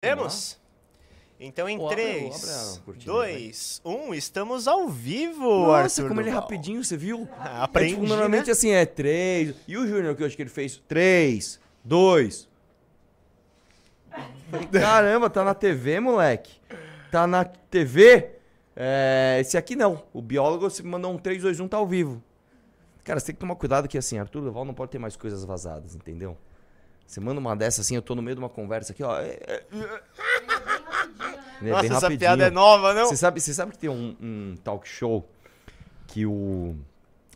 Temos? Então em Ô, abre- 3, abre a cortina, 2, 1, estamos ao vivo, Nossa, Arthur como ele é Duval. rapidinho, você viu? Ah, É, Aprendi, tipo, normalmente né? assim é três. E o Júnior que eu acho que ele fez? Três, dois. Falei, Caramba, tá na TV, moleque. Tá na TV? É, esse aqui não. O biólogo você mandou um 3, 2, 1, tá ao vivo. Cara, você tem que tomar cuidado que assim, Arthur Duval não pode ter mais coisas vazadas, entendeu? Você manda uma dessa assim, eu tô no meio de uma conversa aqui, ó. É, é, é Nossa, essa rapidinho. piada é nova, não? Você sabe, você sabe que tem um, um talk show que o.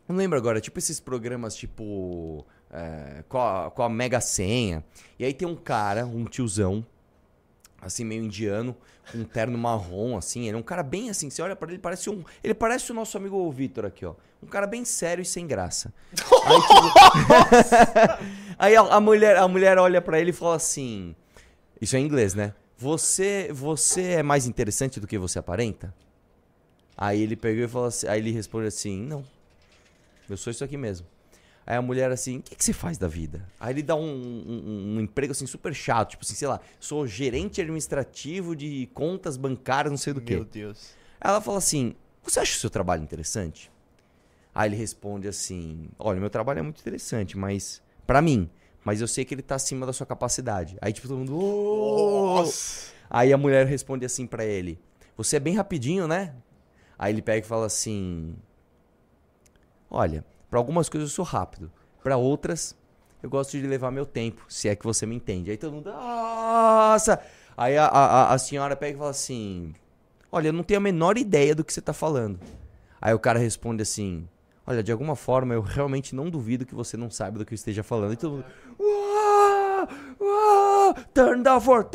Não lembro agora, tipo esses programas tipo. é, com, a, com a Mega Senha. E aí tem um cara, um tiozão, assim, meio indiano, com um terno marrom, assim. Ele é um cara bem assim, você olha pra ele, parece um. Ele parece o nosso amigo Vitor aqui, ó. Um cara bem sério e sem graça. Aí, tipo, aí a, a mulher, a mulher olha pra ele e fala assim. Isso é em inglês, né? Você, você é mais interessante do que você aparenta? Aí ele pegou e falou assim, aí ele responde assim, não. Eu sou isso aqui mesmo. Aí a mulher assim, o que, que você faz da vida? Aí ele dá um, um- um emprego assim super chato, tipo assim, sei lá, sou gerente administrativo de contas bancárias, não sei do que. Meu Deus. Aí ela fala assim: Você acha o seu trabalho interessante? Aí ele responde assim: Olha, meu trabalho é muito interessante, mas. Pra mim. Mas eu sei que ele tá acima da sua capacidade. Aí, tipo, todo mundo. "Oh!" Nossa. Aí a mulher responde assim pra ele: Você é bem rapidinho, né? Aí ele pega e fala assim: Olha, pra algumas coisas eu sou rápido, Pra outras eu gosto de levar meu tempo, se é que você me entende. Aí todo mundo, nossa! Aí a, a, a senhora pega e fala assim: Olha, eu não tenho a menor ideia do que você tá falando. Aí o cara responde assim: Olha, de alguma forma eu realmente não duvido que você não saiba do que eu esteja falando. E todo mundo, uau, uau, turn down for.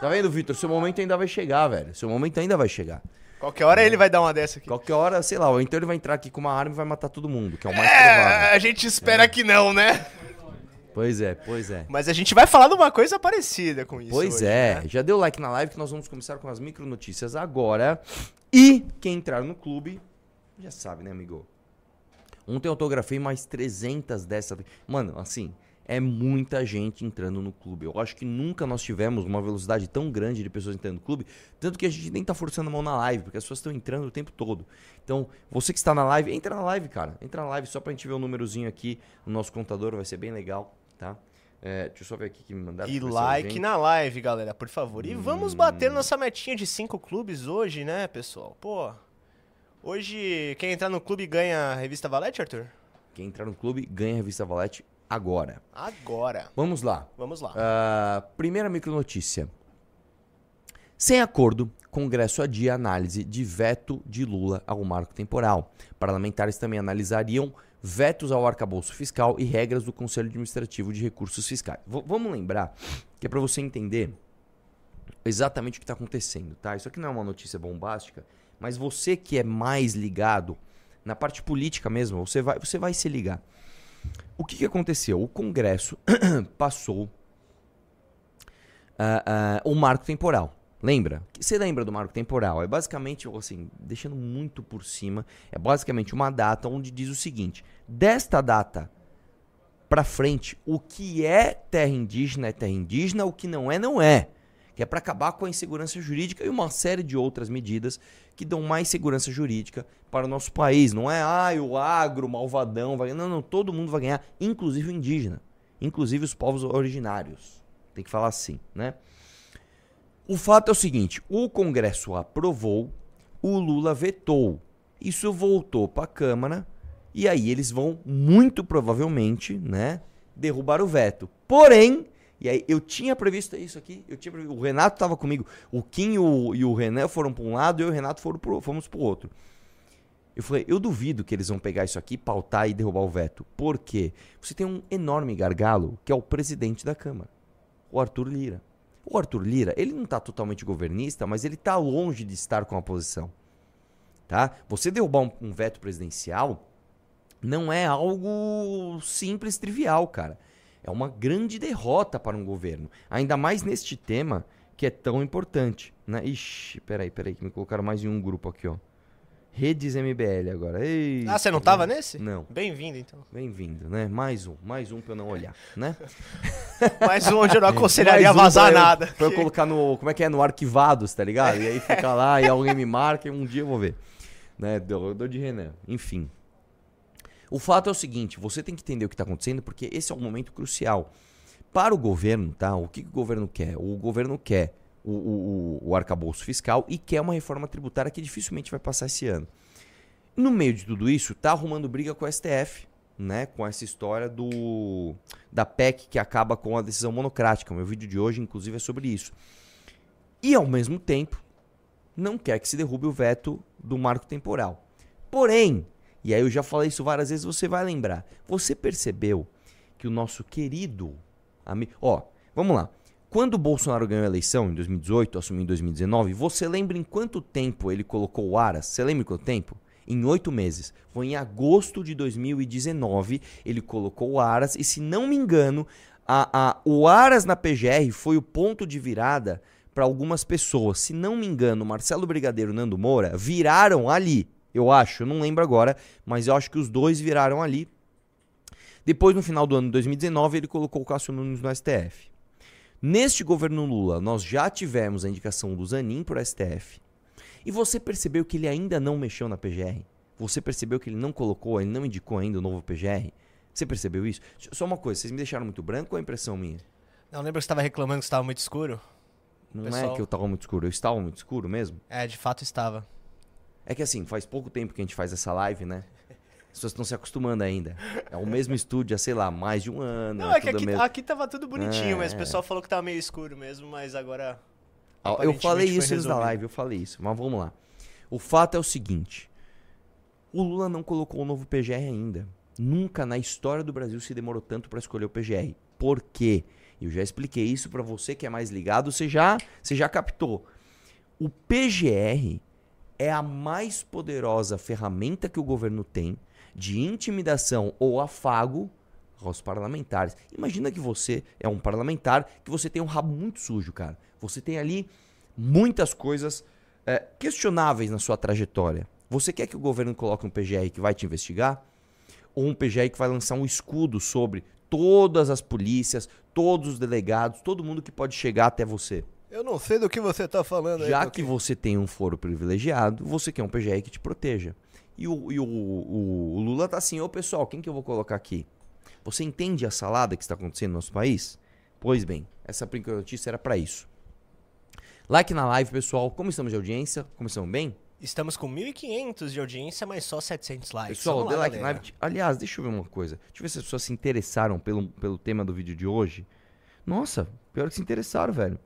Tá vendo, Vitor? Seu momento ainda vai chegar, velho. Seu momento ainda vai chegar. Qualquer hora ele vai dar uma dessa aqui. Qualquer hora, sei lá, ou então ele vai entrar aqui com uma arma e vai matar todo mundo, que é o mais É, provável. a gente espera que não, né? Pois é, pois é. Mas a gente vai falar de uma coisa parecida com isso. Pois hoje, é, né? já deu like na live que nós vamos começar com as micro notícias agora. E quem entrar no clube, já sabe, né, amigo? Ontem eu autografei mais 300 dessa. Mano, assim, é muita gente entrando no clube. Eu acho que nunca nós tivemos uma velocidade tão grande de pessoas entrando no clube, tanto que a gente nem tá forçando a mão na live, porque as pessoas estão entrando o tempo todo. Então, você que está na live, entra na live, cara. Entra na live só pra gente ver o númerozinho aqui no nosso contador, vai ser bem legal, tá? É, deixa eu só ver aqui que me mandaram. E like alguém- na live, galera, por favor. E vamos Hum. bater nossa metinha de cinco clubes hoje, né, pessoal? Pô, hoje quem entrar no clube ganha a revista Valete, Arthur? Quem entrar no clube ganha a revista Valete agora. Agora. Vamos lá. Vamos lá. Ah, primeira micronotícia. Sem acordo, Congresso adia análise de veto de Lula ao marco temporal. Parlamentares também analisariam vetos ao arcabouço fiscal e regras do Conselho Administrativo de Recursos Fiscais. V- vamos lembrar que é para você entender exatamente o que está acontecendo, tá? Isso aqui não é uma notícia bombástica, mas você que é mais ligado na parte política mesmo, você vai, você vai se ligar. O que, que aconteceu? O Congresso passou ah, ah, o marco temporal. Lembra? Você lembra do marco temporal? É basicamente, assim, deixando muito por cima, é basicamente uma data onde diz o seguinte: desta data pra frente, o que é terra indígena é terra indígena, o que não é, não é. Que é para acabar com a insegurança jurídica e uma série de outras medidas que dão mais segurança jurídica para o nosso país. Não é, ah, o agro, malvadão, vai... não, não, todo mundo vai ganhar, inclusive o indígena, inclusive os povos originários. Tem que falar assim, né? O fato é o seguinte: o Congresso aprovou, o Lula vetou. Isso voltou para a Câmara e aí eles vão muito provavelmente, né, derrubar o veto. Porém, e aí eu tinha previsto isso aqui, eu tinha previsto, o Renato estava comigo, o Kim e o, e o foram para um lado e eu e o Renato foram pro, fomos para o outro. Eu falei, eu duvido que eles vão pegar isso aqui, pautar e derrubar o veto. Por quê? Você tem um enorme gargalo, que é o presidente da Câmara, o Arthur Lira. O Arthur Lira, ele não está totalmente governista, mas ele está longe de estar com a posição. Tá? Você derrubar um, um veto presidencial não é algo simples, trivial, cara. É uma grande derrota para um governo. Ainda mais neste tema que é tão importante. Né? Ixi, peraí, peraí, que me colocaram mais em um grupo aqui, ó. Redes MBL agora. Eita, Ah, você não tava nesse? Não. Bem-vindo, então. Bem-vindo, né? Mais um, mais um pra eu não olhar, né? Mais um onde eu não aconselharia um vazar pra eu- nada. Pra eu colocar no, como é que é, no arquivados, tá ligado? E aí fica lá e alguém me marca e um dia eu vou ver. Né? Dou, dou de Renan. Enfim. O fato é o seguinte, você tem que entender o que tá acontecendo porque esse é um momento crucial. Para o governo, tá? O que, que o governo quer? O governo quer o, o, o, arcabouço fiscal e quer uma reforma tributária que dificilmente vai passar esse ano. No meio de tudo isso, tá arrumando briga com o STF, né? Com essa história do da PEC que acaba com a decisão monocrática. O meu vídeo de hoje, inclusive, é sobre isso. E, ao mesmo tempo, não quer que se derrube o veto do marco temporal. Porém, e aí eu já falei isso várias vezes, você vai lembrar. Você percebeu que o nosso querido amigo. Ó, vamos lá. Quando o Bolsonaro ganhou a eleição em 2018, assumiu em 2019, você lembra em quanto tempo ele colocou o Aras? Você lembra em quanto tempo? Em oito meses. Foi em agosto de 2019, ele colocou o Aras, e se não me engano, a, a, o Aras na PGR foi o ponto de virada para algumas pessoas. Se não me engano, Marcelo Brigadeiro e Nando Moura viraram ali. Eu acho, eu não lembro agora, mas eu acho que os dois viraram ali. Depois, no final do ano de 2019, ele colocou o Cássio Nunes no STF. Neste governo Lula, nós já tivemos a indicação do Zanin para o STF. E você percebeu que ele ainda não mexeu na PGR? Você percebeu que ele não colocou, ele não indicou ainda o novo PGR? Você percebeu isso? Só uma coisa, vocês me deixaram muito branco ou é impressão minha? Não, lembra que você tava reclamando que estava muito escuro? Não é Pessoal- que eu tava muito escuro, eu estava muito escuro mesmo? É, de fato estava. É que assim, faz pouco tempo que a gente faz essa live, né? As pessoas estão se acostumando ainda. É o mesmo estúdio há, sei lá, mais de um ano. Não, é que tudo aqui, mesmo. aqui tava tudo bonitinho, É, mas é. o pessoal falou que tava meio escuro mesmo, mas agora. Eu falei isso antes da live, eu falei isso. Mas vamos lá. O fato é o seguinte: o Lula não colocou o novo PGR ainda. Nunca na história do Brasil se demorou tanto para escolher o PGR. Por quê? Eu já expliquei isso para você que é mais ligado, você já, você já captou. O PGR é a mais poderosa ferramenta que o governo tem de intimidação ou afago aos parlamentares. Imagina que você é um parlamentar, que você tem um rabo muito sujo, cara. Você tem ali muitas coisas é, questionáveis na sua trajetória. Você quer que o governo coloque um PGR que vai te investigar? Ou um PGR que vai lançar um escudo sobre todas as polícias, todos os delegados, todo mundo que pode chegar até você? Eu não sei do que você tá falando Já que você tem um foro privilegiado, você quer um PGR que te proteja. E o, e o, o- o Lula tá assim, ô pessoal, quem que eu vou colocar aqui? Você entende a salada que está acontecendo no nosso país? Pois bem, essa primeira notícia era para isso. Like na live, pessoal. Como estamos de audiência? Começamos bem? Estamos com 1.500 de audiência, mas só 700 likes. Pessoal, Vamos dê lá, like na live. Aliás, deixa eu ver uma coisa. Deixa eu ver se as pessoas se interessaram pelo, pelo tema do vídeo de hoje. Nossa, pior que se interessaram, velho.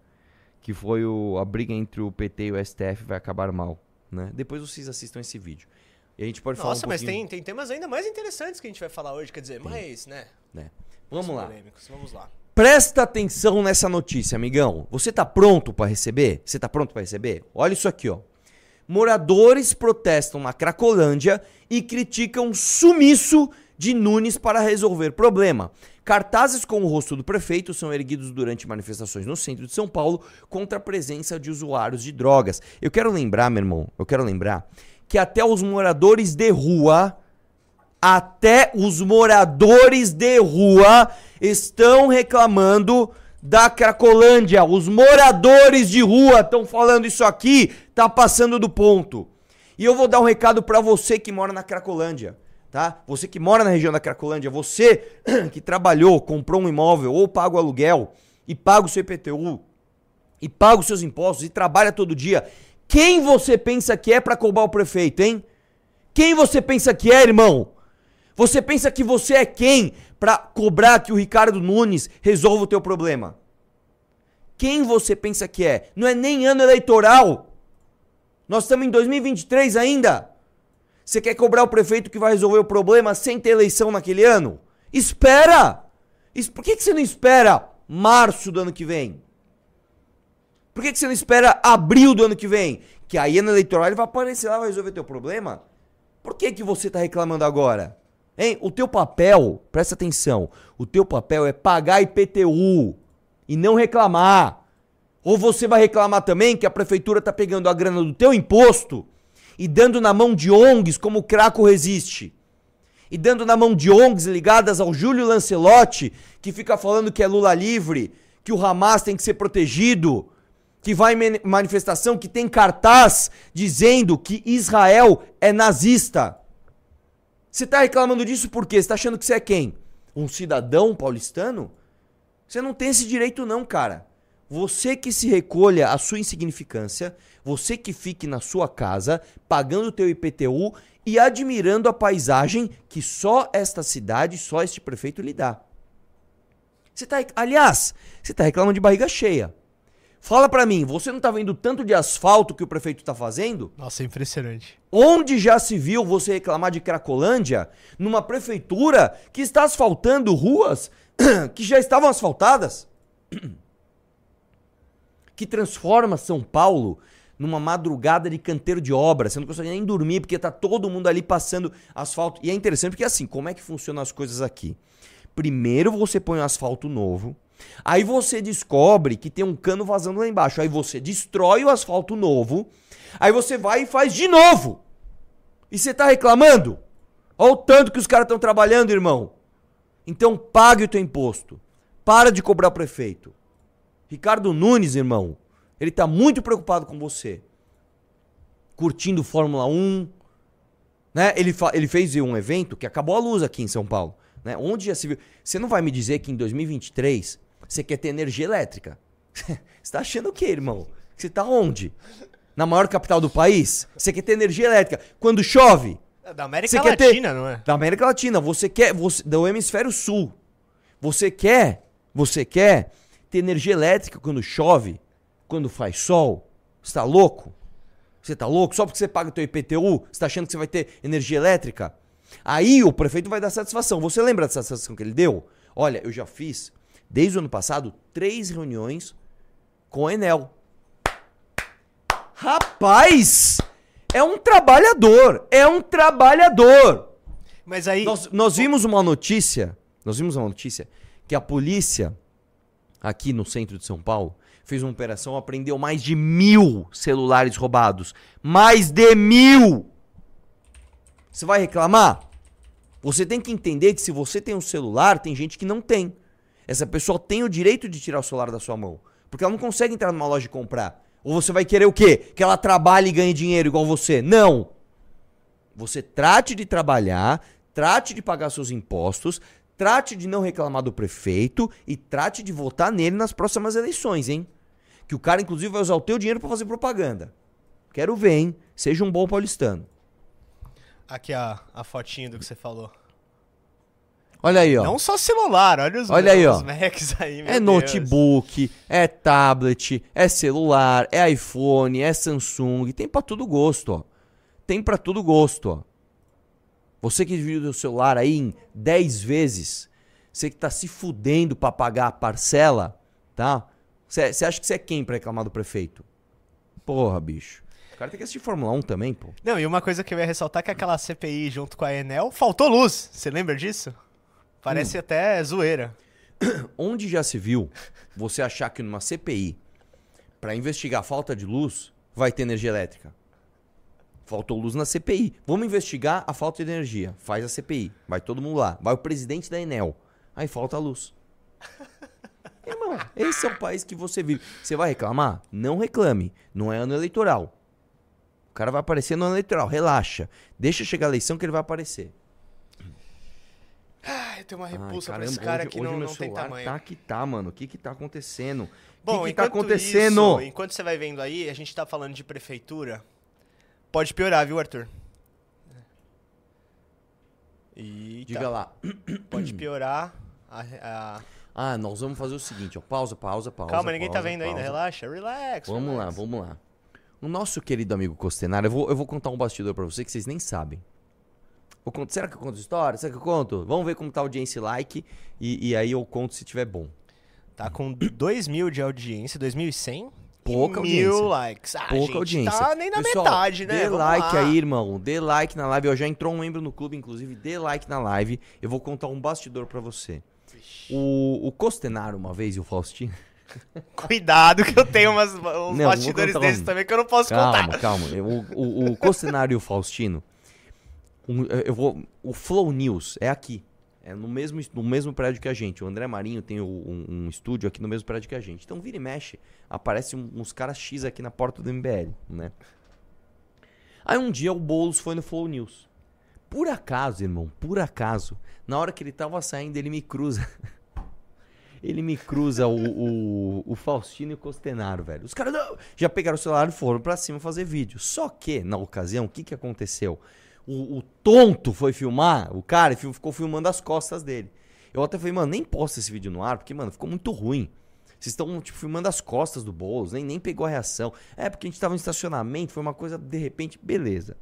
Que foi o, a briga entre o PT e o STF vai acabar mal, né? Depois vocês assistam esse vídeo. E a gente pode falar Nossa, um mas pouquinho... tem, tem temas ainda mais interessantes que a gente vai falar hoje, quer dizer, mais, né? né? Vamos lá. Vamos lá. Presta atenção nessa notícia, amigão. Você tá pronto pra receber? Você tá pronto pra receber? Olha isso aqui, ó. Moradores protestam na Cracolândia e criticam o sumiço de Nunes para resolver problema. Cartazes com o rosto do prefeito são erguidos durante manifestações no centro de São Paulo contra a presença de usuários de drogas. Eu quero lembrar, meu irmão, eu quero lembrar que até os moradores de rua até os moradores de rua estão reclamando da Cracolândia. Os moradores de rua estão falando isso aqui, tá passando do ponto. E eu vou dar um recado pra você que mora na Cracolândia, tá? Você que mora na região da Cracolândia, você que trabalhou, comprou um imóvel ou paga o aluguel e paga o seu IPTU e paga os seus impostos e trabalha todo dia. Quem você pensa que é pra cobrar o prefeito, hein? Quem você pensa que é, irmão? Você pensa que você é quem pra cobrar que o Ricardo Nunes resolva o teu problema? Quem você pensa que é? Não é nem ano eleitoral. Nós estamos em 2023 ainda. Você quer cobrar o prefeito que vai resolver o problema sem ter eleição naquele ano? Espera! Es- Por que você não espera março do ano que vem? Por que, que você não espera abril do ano que vem? Que aí ano eleitoral ele vai aparecer lá e vai resolver teu problema? Por que, que você tá reclamando agora? Hein? O teu papel, presta atenção, o teu papel é pagar IPTU e não reclamar. Ou você vai reclamar também que a prefeitura tá pegando a grana do teu imposto e dando na mão de ONGs como o Craco Resiste, e dando na mão de ONGs ligadas ao Júlio Lancelotti, que fica falando que é Lula livre, que o Hamas tem que ser protegido, que vai em manifestação, que tem cartaz dizendo que Israel é nazista. Você está reclamando disso por quê? Você está achando que você é quem? Um cidadão paulistano? Você não tem esse direito não, cara. Você que se recolha a sua insignificância, você que fique na sua casa, pagando o teu IPTU e admirando a paisagem que só esta cidade, só este prefeito lhe dá. Você tá, aliás, você está reclamando de barriga cheia. Fala para mim, você não tá vendo tanto de asfalto que o prefeito tá fazendo? Nossa, é impressionante. Onde já se viu você reclamar de Cracolândia numa prefeitura que está asfaltando ruas que já estavam asfaltadas? que transforma São Paulo numa madrugada de canteiro de obra. Você não consegue nem dormir porque tá todo mundo ali passando asfalto. E é interessante porque assim, como é que funcionam as coisas aqui? Primeiro você põe um asfalto novo, aí você descobre que tem um cano vazando lá embaixo, aí você destrói o asfalto novo, aí você vai e faz de novo. E você tá reclamando? Olha o tanto que os caras estão trabalhando, irmão. Então pague o teu imposto. Para de cobrar prefeito. Ricardo Nunes, irmão, ele tá muito preocupado com você. Curtindo Fórmula 1, né? Ele, ele fez um evento que acabou a luz aqui em São Paulo, né? Onde já se viu. Você não vai me dizer que em 2023 você quer ter energia elétrica? você tá achando o quê, irmão? Você tá onde? Na maior capital do país? Você quer ter energia elétrica? Quando chove? É da América Latina, ter... não é? Da América Latina. Você quer. Você... Do hemisfério sul. Você quer. Você quer ter energia elétrica quando chove, quando faz sol? Você tá louco? Você tá louco? Só porque você paga o teu IPTU, você tá achando que você vai ter energia elétrica? Aí o prefeito vai dar satisfação. Você lembra dessa satisfação que ele deu? Olha, eu já fiz, desde o ano passado, três reuniões com a Enel. Rapaz! É um trabalhador! É um trabalhador! Mas aí. Nós, nós vimos uma notícia. Nós vimos uma notícia que a polícia aqui no centro de São Paulo, fez uma operação, apreendeu mais de mil celulares roubados. Mais de mil! Você vai reclamar? Você tem que entender que se você tem um celular, tem gente que não tem. Essa pessoa tem o direito de tirar o celular da sua mão. Porque ela não consegue entrar numa loja e comprar. Ou você vai querer o quê? Que ela trabalhe e ganhe dinheiro igual você? Não! Você trate de trabalhar, trate de pagar seus impostos, Trate de não reclamar do prefeito e trate de votar nele nas próximas eleições, hein? Que o cara, inclusive, vai usar o teu dinheiro para fazer propaganda. Quero ver, hein? Seja um bom paulistano. Aqui a, a fotinha do que você falou. Olha aí, ó. Não só celular, olha os, olha aí, ó. Macs aí, É Deus. notebook, é tablet, é celular, é iPhone, é Samsung, tem para todo gosto, ó. Tem para todo gosto, ó. Você que divide o celular aí em 10 vezes, você que tá se fudendo para pagar a parcela, tá? Você acha que você é quem pra reclamar do prefeito? Porra, bicho. O cara tem que assistir Fórmula 1 também, pô. Não, e uma coisa que eu ia ressaltar é que aquela CPI junto com a Enel faltou luz. Você lembra disso? Parece hum. até zoeira. Onde já se viu você achar que numa CPI, para investigar a falta de luz, vai ter energia elétrica? Faltou luz na CPI. Vamos investigar a falta de energia. Faz a CPI. Vai todo mundo lá. Vai o presidente da Enel. Aí falta luz. Irmão, esse é o país que você vive. Você vai reclamar? Não reclame. Não é ano eleitoral. O cara vai aparecer no ano eleitoral. Relaxa. Deixa chegar a eleição que ele vai aparecer. Tenho uma repulsa Ai, caramba, pra esse cara hoje, que hoje não, meu não tem tamanho. Tá que tá, mano. O que que tá acontecendo? Bom, o que, que tá acontecendo? Isso, enquanto você vai vendo aí, a gente tá falando de prefeitura. Pode piorar, viu, Arthur? Eita. Diga lá. Pode piorar. A, a... Ah, nós vamos fazer o seguinte, ó. Pausa, pausa, pausa. Calma, ninguém tá pausa, tá vendo pausa. ainda. Relaxa, relax. Vamos relax. lá, vamos lá. O nosso querido amigo Costenaro, eu vou, eu vou contar um bastidor pra você que vocês nem sabem. Será que eu conto história? Será que eu conto? Vamos ver como tá a audiência e like. E, e aí eu conto se tiver bom. Tá com 2 mil de audiência, 2.100. Pouca audiência. Mil likes. Ah, Pouca audiência. Tá nem na Pessoal, metade, né? Dê Vamos like lá. aí, irmão. Dê like na live. Eu já entrou um membro no clube, inclusive. Dê like na live. Eu vou contar um bastidor para você. O, o Costenaro, uma vez, e o Faustino. Cuidado que eu tenho umas, uns vou bastidores desses um. também que eu não posso Calma, contar. calma. O, o, o Costenaro e o Faustino. Um, eu vou. O Flow News é aqui. É no mesmo, es- no mesmo prédio que a gente. O André Marinho tem um, um estúdio aqui no mesmo prédio que a gente. Então vira e mexe. Aparece uns caras X aqui na porta do MBL, né? Aí um dia o Boulos foi no Flow News. Por acaso, irmão, por acaso, na hora que ele tava saindo, ele me cruza. Ele me cruza o, o, o Faustino e o Costenaro, velho. Os caras já pegaram o celular e foram pra cima fazer vídeo. Só que, na ocasião, o que, que aconteceu? O, o tonto foi filmar, o cara fi- ficou filmando as costas dele. Eu até falei, mano, nem posta esse vídeo no ar, porque, mano, ficou muito ruim. Vocês estão, tipo, filmando as costas do Boulos, nem, nem pegou a reação. É, porque a gente tava no estacionamento, foi uma coisa, de repente, beleza.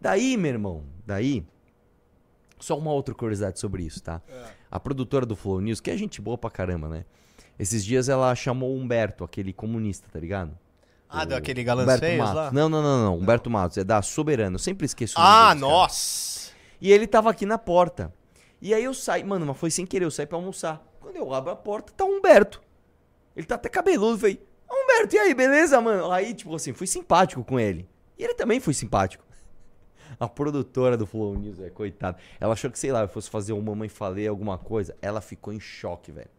Daí, meu irmão, daí. Só uma outra curiosidade sobre isso, tá? A produtora do Flow News, que é gente boa pra caramba, né? Esses dias ela chamou o Humberto, aquele comunista, tá ligado? Ah, O daquele galãs Humberto feios Matos. lá? Não, não, não, não. Humberto Matos, é da Soberano. Eu sempre esqueço o nome Ah, cara. nossa! E ele tava aqui na porta. E aí eu saí, mano, mas foi sem querer, eu saí pra almoçar. Quando eu abro a porta, tá o Humberto. Ele tá até cabeludo, falei, "Ah, Humberto, e aí, beleza, mano? Aí, tipo assim, fui simpático com ele. E ele também foi simpático. A produtora do Flow News, é, coitada. Ela achou que, sei lá, eu fosse fazer um Mamãe Falei alguma coisa. Ela ficou em choque, velho.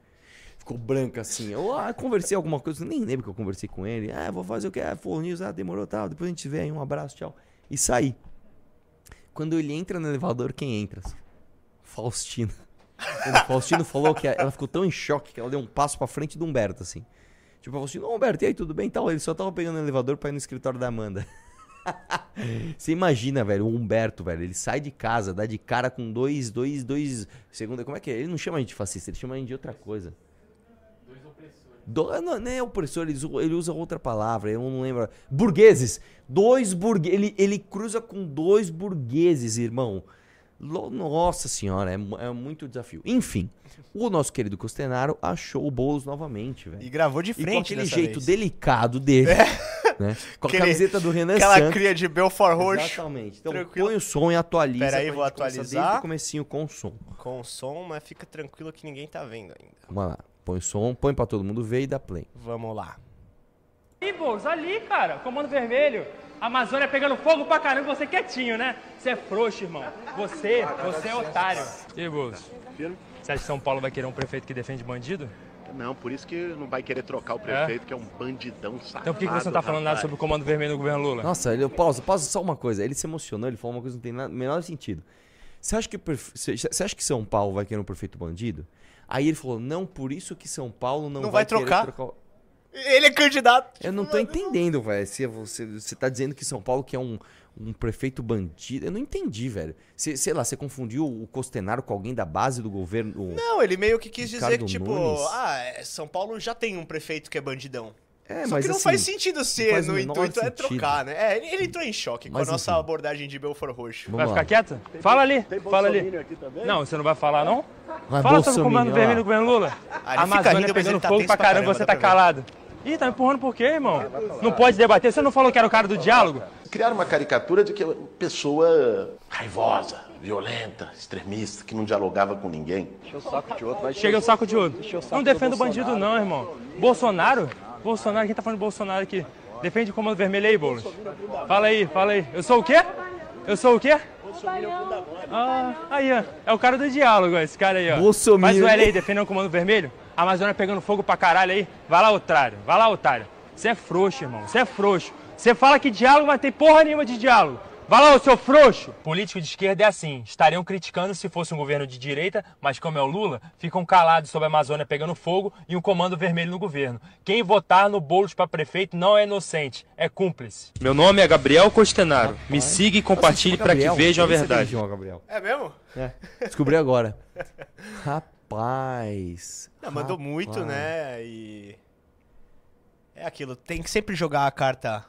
Ficou branca assim. Eu ah, conversei alguma coisa, nem lembro que eu conversei com ele. Ah, vou fazer o que? Ah, Flow News, ah, demorou, tal. Depois a gente vê aí, um abraço, tchau. E saí. Quando ele entra no elevador, quem entra? Faustino. Quando Faustino falou que ela ficou tão em choque que ela deu um passo pra frente do Humberto, assim. Tipo, Faustino, ô Humberto, e aí, tudo bem? Tal, ele só tava pegando o elevador pra ir no escritório da Amanda. Você imagina, velho, o Humberto, velho, ele sai de casa, dá de cara com dois, dois, dois, segunda, como é que é? Ele não chama a gente de fascista, ele chama a gente de outra coisa. Do, não, não é opressor, ele usa, ele usa outra palavra, eu não lembro. Burgueses. Dois burgueses. Ele, ele cruza com dois burgueses, irmão. Nossa senhora, é, é muito desafio. Enfim, o nosso querido Costenaro achou o Boulos novamente, velho. E gravou de E com frente aquele jeito vez. delicado dele, né? Com a Aquele- camiseta do Renan Aquela Santos. cria de Belfort Roxo. Exatamente. Então Tranquilo. põe o som e atualiza. Pera aí, pra vou atualizar. Desde o comecinho com o som. Com som, mas fica tranquilo que ninguém tá vendo ainda. Vamos lá. Põe o som, põe pra todo mundo ver e dá play. Vamos lá. Ih, Boulos, ali, cara, comando vermelho. Amazônia pegando fogo pra caramba, você quietinho, né? Você é frouxo, irmão. Você, você é otário. E Boulos? Você acha que São Paulo vai querer um prefeito que defende bandido? Não, por isso que não vai querer trocar o prefeito, que é um bandidão safado. Então por que, que você não tá falando nada sobre o comando vermelho do governo Lula? Nossa, ele, pausa, pausa só uma coisa. Ele se emocionou, ele falou uma coisa que não tem nada, menor sentido. Você acha, que, você acha que São Paulo vai querer um prefeito bandido? Aí ele falou, não, por isso que São Paulo não, Não vai querer trocar. o- Ele é candidato. Eu não tô entendendo, velho. Se você, você tá dizendo que São Paulo quer um, um prefeito bandido. Eu não entendi, velho. Sei lá, você confundiu o Costenaro com alguém da base do governo. o- Não, ele meio que quis dizer que, tipo, Nunes. ah, é, São Paulo já tem um prefeito que é bandidão. É, Só mas que não assim, faz sentido ser, faz o no intuito é trocar, né? É, ele, ele entrou em choque com Mas a nossa enfim. abordagem de Belfort Roxo. Vamos Vai lá. ficar quieto? Fala ali, Tem fala ali. bolsominion aqui também? Não, você não vai falar, não? Ah, Fala sobre o comando vermelho do governo Lula. Ah, ele fica Amazônia rindo, pegando tá fogo pra caramba, caramba, você tá calado. Ih, tá empurrando por quê, irmão? Não pode debater, você não falou que era o cara do diálogo? Criaram uma caricatura de que é uma pessoa raivosa, violenta, extremista, que não dialogava com ninguém. Chega o saco de outro. Não defendo o bandido, não, irmão. Bolsonaro? Bolsonaro, quem tá falando de Bolsonaro aqui? Defende o comando vermelho aí, Boulos. Fala aí, fala aí. Eu sou o quê? Eu sou o quê? Ah, aí, ó. É o cara do diálogo, ó, esse cara aí, ó. Bolsominion. Faz o L aí, defendendo o comando vermelho. A Amazônia pegando fogo pra caralho aí. Vai lá, otário. Vai lá, otário. Você é frouxo, irmão. Você é frouxo. Você fala que diálogo, mas tem porra nenhuma de diálogo. Vai lá, ô seu frouxo! Político de esquerda é assim. Estariam criticando se fosse um governo de direita, mas como é o Lula, ficam calados sobre a Amazônia pegando fogo e um comando vermelho no governo. Quem votar no Boulos para prefeito não é inocente, é cúmplice. Meu nome é Gabriel Costenaro. Me siga e compartilhe para que vejam a é verdade. Gabriel. É mesmo? É, descobri agora. Rapaz. Não, mandou rapaz. muito, né? E. É aquilo, tem que sempre jogar a carta.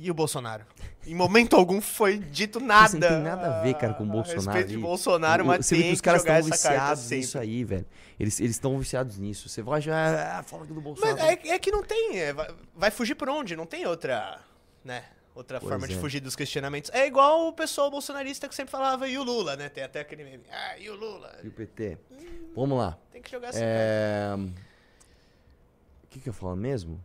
E o Bolsonaro? Em momento algum foi dito nada. Isso não tem nada a ver, cara, com o a Bolsonaro. respeito de. Bolsonaro, mas Você vê tem que os caras estão viciados sempre. nisso aí, velho. Eles estão viciados nisso. Você vai já. Ah, fala do Bolsonaro. Mas é, é que não tem. é, vai, vai fugir por onde? Não tem outra. Né? Outra Pois forma de é. fugir dos questionamentos. É igual o pessoal bolsonarista que sempre falava, e o Lula, né? Tem até aquele meme. Ah, e o Lula? E o PT. Vamos lá. Tem que jogar essa É... O que, que eu falo mesmo?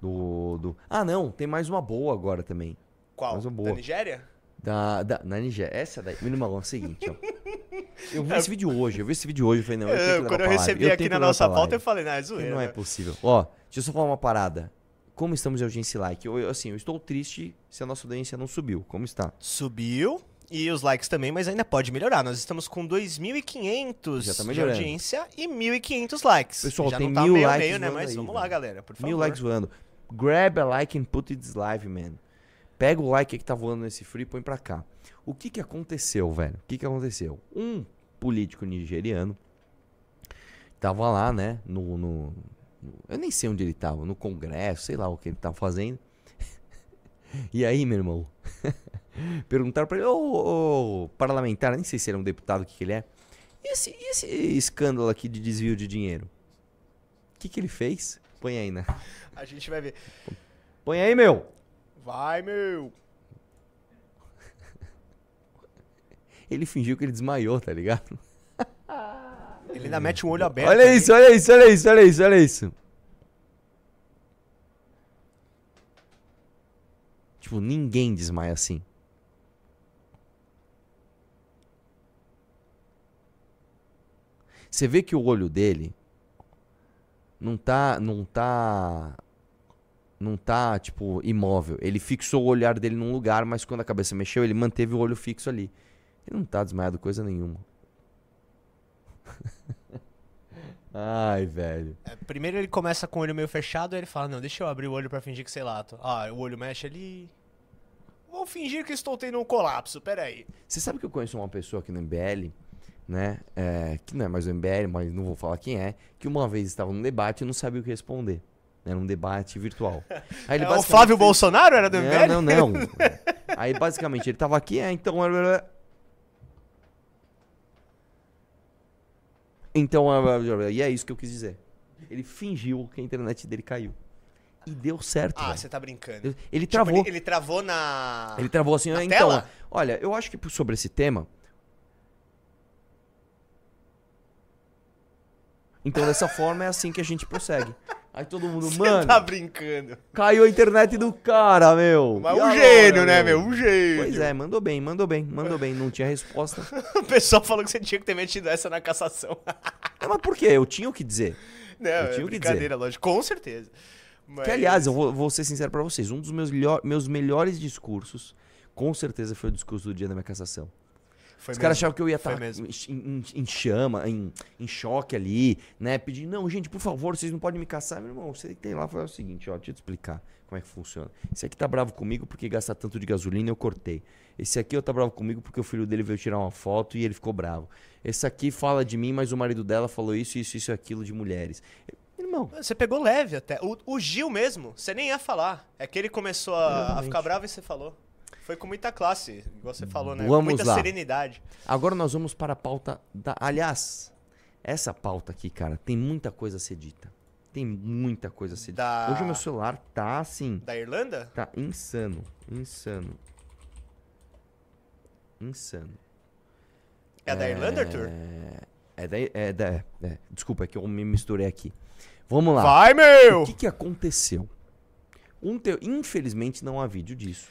Do, do. Ah, não, tem mais uma boa agora também. Qual? Mas é boa. Da Nigéria? Da, da, na Nigéria. Essa daí. Menino Malão, é o seguinte, ó. Eu vi esse vídeo hoje, eu vi esse vídeo hoje, eu falei, não, eu tenho que Eu, levar quando eu recebi eu aqui que na nossa pauta, eu falei, não, é zoeira. Não é possível. Ó, deixa eu só falar uma parada. Como estamos de audiência e like? Eu, assim, eu estou triste se a nossa audiência não subiu. Como está? Subiu. E os likes também, mas ainda pode melhorar. Nós estamos com 2.500 Já tá de audiência e 1.500 likes. Pessoal, Já tem não tá mil meio likes meio, né? Mas aí, vamos lá, galera, por favor. Mil likes voando. Grab a like and put it live, man. Pega o like que tá voando nesse free e põe pra cá. O que que aconteceu, velho? O que que aconteceu? Um político nigeriano tava lá, né, no, no- Eu nem sei onde ele tava, no congresso, sei lá o que ele tava fazendo. E aí, meu irmão, perguntaram pra ele, ô, parlamentar, nem sei se ele é um deputado, o que que ele é. E esse, e esse escândalo aqui de desvio de dinheiro? O que que ele fez? Põe aí, né? A gente vai ver. Põe aí, meu! Vai, meu! Ele fingiu que ele desmaiou, tá ligado? Ele ainda mete um olho aberto. Olha ali. isso, olha isso, olha isso, olha isso, olha isso. Tipo, ninguém desmaia assim. Você vê que o olho dele não tá, não tá, não tá tipo imóvel. Ele fixou o olhar dele num lugar, mas quando a cabeça mexeu, ele manteve o olho fixo ali. Ele não tá desmaiado coisa nenhuma. Ai, velho. É, primeiro ele começa com o olho meio fechado, aí ele fala, não, deixa eu abrir o olho pra fingir que sei lá. tô- Ah, o olho mexe ali. Vou fingir que estou tendo um colapso, peraí. Você sabe que eu conheço uma pessoa aqui no MBL, né? é, que não é mais o MBL, mas não vou falar quem é, que uma vez estava num debate e não sabia o que responder. Era um debate virtual. Aí ele É, o Flávio Bolsonaro era do MBL? Não, não, não. Aí basicamente ele tava aqui, é, então. Então, e é isso que eu quis dizer. Ele fingiu que a internet dele caiu. E deu certo. Ah, você tá brincando. Ele Tipo, travou. ele, ele travou na... Ele travou assim, Na então, tela? olha, eu acho que sobre esse tema. Então, dessa forma, é assim que a gente prossegue. Aí todo mundo, Você mano, tá brincando. caiu a internet do cara, meu. Mas E um agora, gênio, né, meu? Um gênio. Pois é, mandou bem, mandou bem, mandou bem. Não tinha resposta. O pessoal falou que você tinha que ter metido essa na cassação. Não, mas por quê? Eu tinha o que dizer. Não, Eu é tinha o que brincadeira, lógico. Com certeza. Mas... Que, aliás, eu vou, vou ser sincero pra vocês. Um dos meus, meus melhores discursos, com certeza, foi o discurso do dia da minha cassação. Foi Os caras achavam que eu ia Foi estar em, em- em chama, em, em choque ali, né? Pedindo, não, gente, por favor, vocês não podem me caçar. Meu irmão, você tem lá, falar o seguinte, ó, deixa eu te explicar como é que funciona. Esse aqui tá bravo comigo porque gasta tanto de gasolina e eu cortei. Esse aqui eu tá bravo comigo porque o filho dele veio tirar uma foto e ele ficou bravo. Esse aqui fala de mim, mas o marido dela falou isso, isso, isso e aquilo de mulheres. Irmão, Você pegou leve até. O, o Gil mesmo, você nem ia falar. É que ele começou a, a ficar bravo e você falou. Foi com muita classe, igual você falou, né? com Vamos muita lá. serenidade. agora nós vamos para a pauta da. Aliás, essa pauta aqui, cara, tem muita coisa a ser dita. Tem muita coisa a ser dita. Da- Hoje o meu celular tá assim. Da Irlanda? Tá insano. Insano. Insano. É a da Irlanda, Arthur? É da. É da é, é. desculpa, é que eu me misturei aqui. Vamos lá. Vai, meu! O que, que aconteceu? Um teu- Infelizmente não há vídeo disso.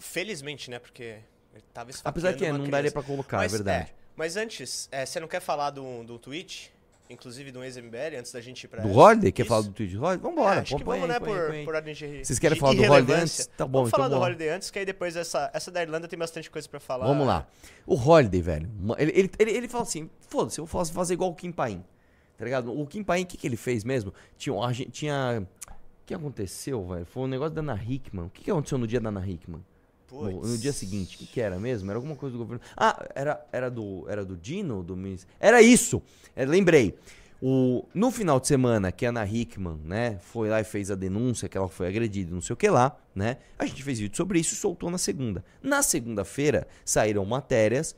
Felizmente, né? Porque ele tava Apesar que é, não criança. daria pra colocar, Mas, é verdade. Mas antes, é, você não quer falar do, do tweet? Inclusive do ex-MBL, antes da gente ir pra Do? Holiday? Quer falar do tweet do Holiday? Vambora. É, acho que põe vamos, né, põe por, põe por ordem de Vocês querem de falar do Holiday antes? Tá bom, Vamos então falar do vamos. Holiday antes, que aí depois essa, essa da Irlanda tem bastante coisa pra falar. Vamos lá. O Holiday, velho. Ele, ele, ele, ele fala assim: foda-se, eu vou fazer- igual o Kim Paim. Tá ligado? O Kim Paim, o que, que ele fez mesmo? Tinha. tinha que aconteceu, velho? Foi um negócio da Ana Hickman. O que, que aconteceu no dia da Ana Hickman? No, no dia seguinte. O que, que era mesmo? Era alguma coisa do governo. Ah, era, era, do, era do Dino? Do Era isso! É, lembrei. O, no final de semana que a Ana Hickman, né, foi lá e fez a denúncia que ela foi agredida, não sei o que lá, né? A gente fez vídeo sobre isso e soltou na segunda. Na segunda-feira saíram matérias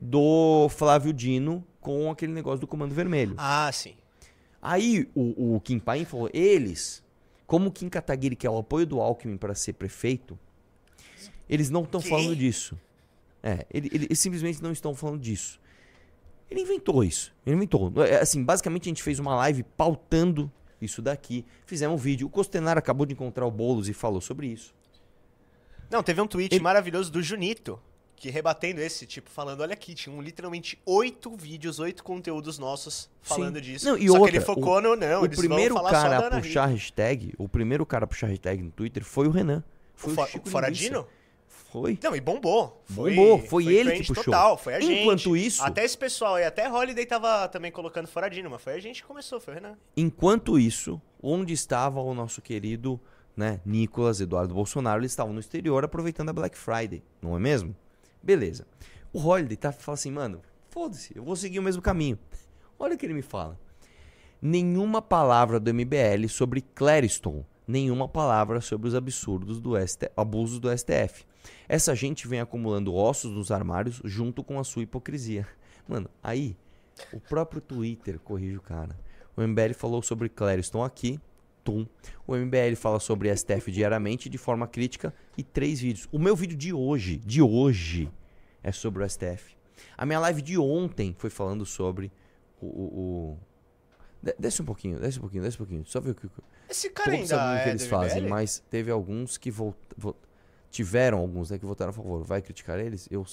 do Flávio Dino com aquele negócio do Comando Vermelho. Ah, sim. Aí o, o Kim Paim falou, eles, como o Kim Kataguiri, que é o apoio do Alckmin para ser prefeito, eles não estão falando disso. É, ele- ele- eles simplesmente não estão falando disso. Ele inventou isso. Ele inventou. É, Assim, basicamente a gente fez uma live pautando isso daqui. Fizemos um vídeo. O Costenaro acabou de encontrar o Boulos e falou sobre isso. Não, teve um tweet Ele- maravilhoso do Junito, que rebatendo esse, tipo, falando, olha aqui, tinham literalmente oito vídeos, oito conteúdos nossos falando Sim. disso. Não, e Só outra, que ele focou o- no, não, o primeiro cara a puxar hashtag, o primeiro cara a puxar hashtag no Twitter foi o Renan. Foi O o, Fo- Chico Foradino? Foi. Não, e bombou. Foi, Bombou, foi ele que puxou. Total, foi a gente. Enquanto isso- Até esse pessoal aí, até Holiday tava também colocando Foradino, mas foi a gente que começou, foi o Renan. Enquanto isso, onde estava o nosso querido né, Nicolas Eduardo Bolsonaro? Eles estavam no exterior aproveitando a Black Friday, não é mesmo? Beleza. O Holiday tá fala assim, mano, foda-se, eu vou seguir o mesmo caminho. Olha o que ele me fala. Nenhuma palavra do MBL sobre Clériston. Nenhuma palavra sobre os absurdos do ST, abusos do STF. Essa gente vem acumulando ossos nos armários junto com a sua hipocrisia. Mano, aí o próprio Twitter corrige o cara. O MBL falou sobre Clériston aqui, O MBL fala sobre STF diariamente de forma crítica e três vídeos. O meu vídeo de hoje, de hoje, é sobre o STF. A minha live de ontem foi falando sobre o. o, o... De- Desce um pouquinho, desce um pouquinho, desce um pouquinho. Só ver o que. Esse cara Todos ainda sabem o que é eles fazem, MBL? mas teve alguns que volt... vo- tiveram alguns né, que votaram a favor. Vai criticar eles? Eu,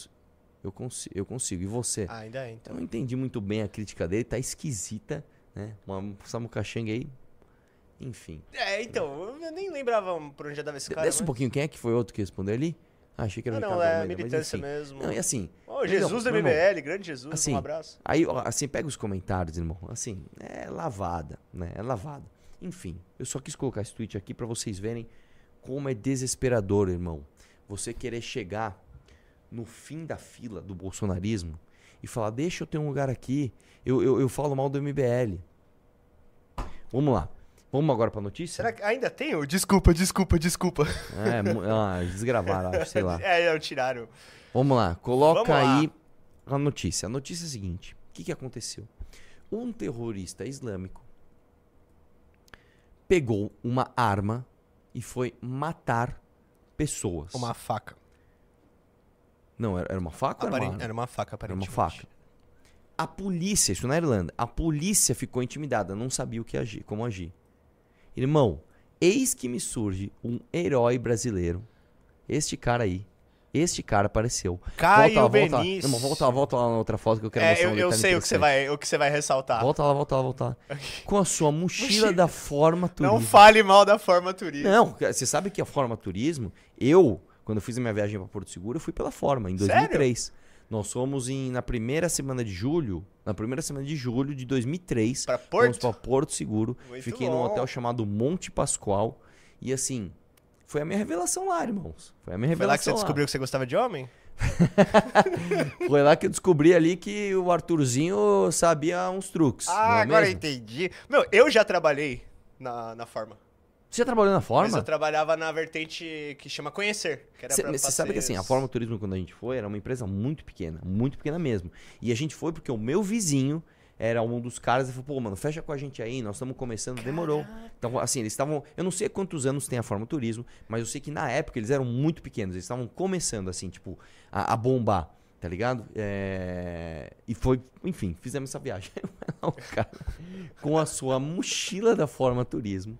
eu, consigo, eu consigo. E você? Ah, ainda é, Eu então. não entendi muito bem a crítica dele, tá esquisita, né? Uma Samucachanga aí. Enfim. É, então, eu nem lembrava por onde andava esse cara. Desce um mas- pouquinho, quem é que foi outro que respondeu ali? Ah, achei que era Ah, o não, Ricardo é Almeida, militância mesmo. Não, e assim, Ô, Jesus Não, do meu irmão, MBL, grande Jesus, assim, um abraço. Aí, ó, assim, pega os comentários, irmão. Assim, é lavada, né? É lavada. Enfim, eu só quis colocar esse tweet aqui pra vocês verem como é desesperador, irmão. Você querer chegar no fim da fila do bolsonarismo e falar, deixa eu ter um lugar aqui, eu, eu, eu falo mal do MBL. Vamos lá. Vamos agora pra notícia? Será que ainda tem o desculpa, desculpa, desculpa? É, ah, desgravaram, acho, sei lá. É, não, tiraram. Vamos lá, coloca Vamos lá. aí a notícia. A notícia é a seguinte: o que, que aconteceu? Um terrorista islâmico pegou uma arma e foi matar pessoas. Uma faca. Não, era, era uma faca ou era uma? Era uma faca, Era aparentemente. uma faca. A polícia, isso na Irlanda, a polícia ficou intimidada, não sabia o que agir, como agir. Irmão, eis que me surge um herói brasileiro. Este cara aí. Este cara apareceu. Caio volta, volta. Benício. Mas volta, volta lá na outra foto que eu quero É, mostrar eu, um eu detalhe sei o que, você vai, o que você vai ressaltar. Volta lá, volta lá, volta lá. Com a sua mochila, Mochila. da Forma Turismo. Não fale mal da forma turística. Não, você sabe que a Forma Turismo, eu, quando eu fiz a minha viagem para Porto Seguro, eu fui pela Forma, em 2003. Nós fomos em, na primeira semana de julho, na primeira semana de julho de 2003. Pra Fomos Porto? para Porto Seguro. Muito Fiquei num bom. hotel chamado Monte Pascoal. E assim, foi a minha revelação lá, irmãos. Foi a minha Foi lá que você revelação lá. descobriu que você gostava de homem? Foi lá que eu descobri ali que o Arthurzinho sabia uns truques. Ah, é agora eu mesmo? entendi. Meu, eu já trabalhei na, na forma. Você já trabalhou na Mas Forma? eu trabalhava na vertente que chama Conhecer. Que era pra Você sabe que assim, a. Forma Turismo, quando a gente foi, era uma empresa muito pequena, muito pequena mesmo. E a gente foi porque o meu vizinho era um dos caras e falou, pô, mano, fecha com a gente aí, nós estamos começando, demorou. Então, assim, eles estavam. Eu não sei quantos anos tem a Forma Turismo, mas eu sei que na época eles eram muito pequenos, eles estavam começando, assim, tipo, a, a bombar. Tá ligado? É, E foi, enfim, fizemos essa viagem. com a sua mochila da Forma Turismo,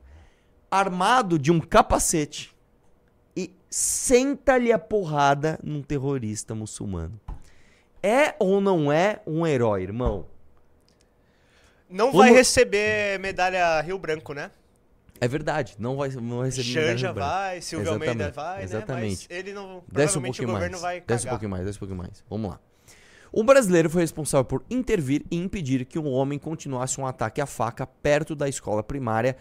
armado de um capacete e senta-lhe a porrada num terrorista muçulmano. É ou não é um herói, irmão? Não Vamos- vai receber medalha Rio Branco, né? É verdade, não vai, não vai receber medalha Janja no branco. vai, Silvio Almeida Exatamente, vai, exatamente. né? Mas ele não. Desce um o pouquinho governo mais. Desce um pouquinho mais, desce um pouquinho mais. Vamos lá. Um brasileiro foi responsável por intervir e impedir que um homem continuasse um ataque à faca perto da escola primária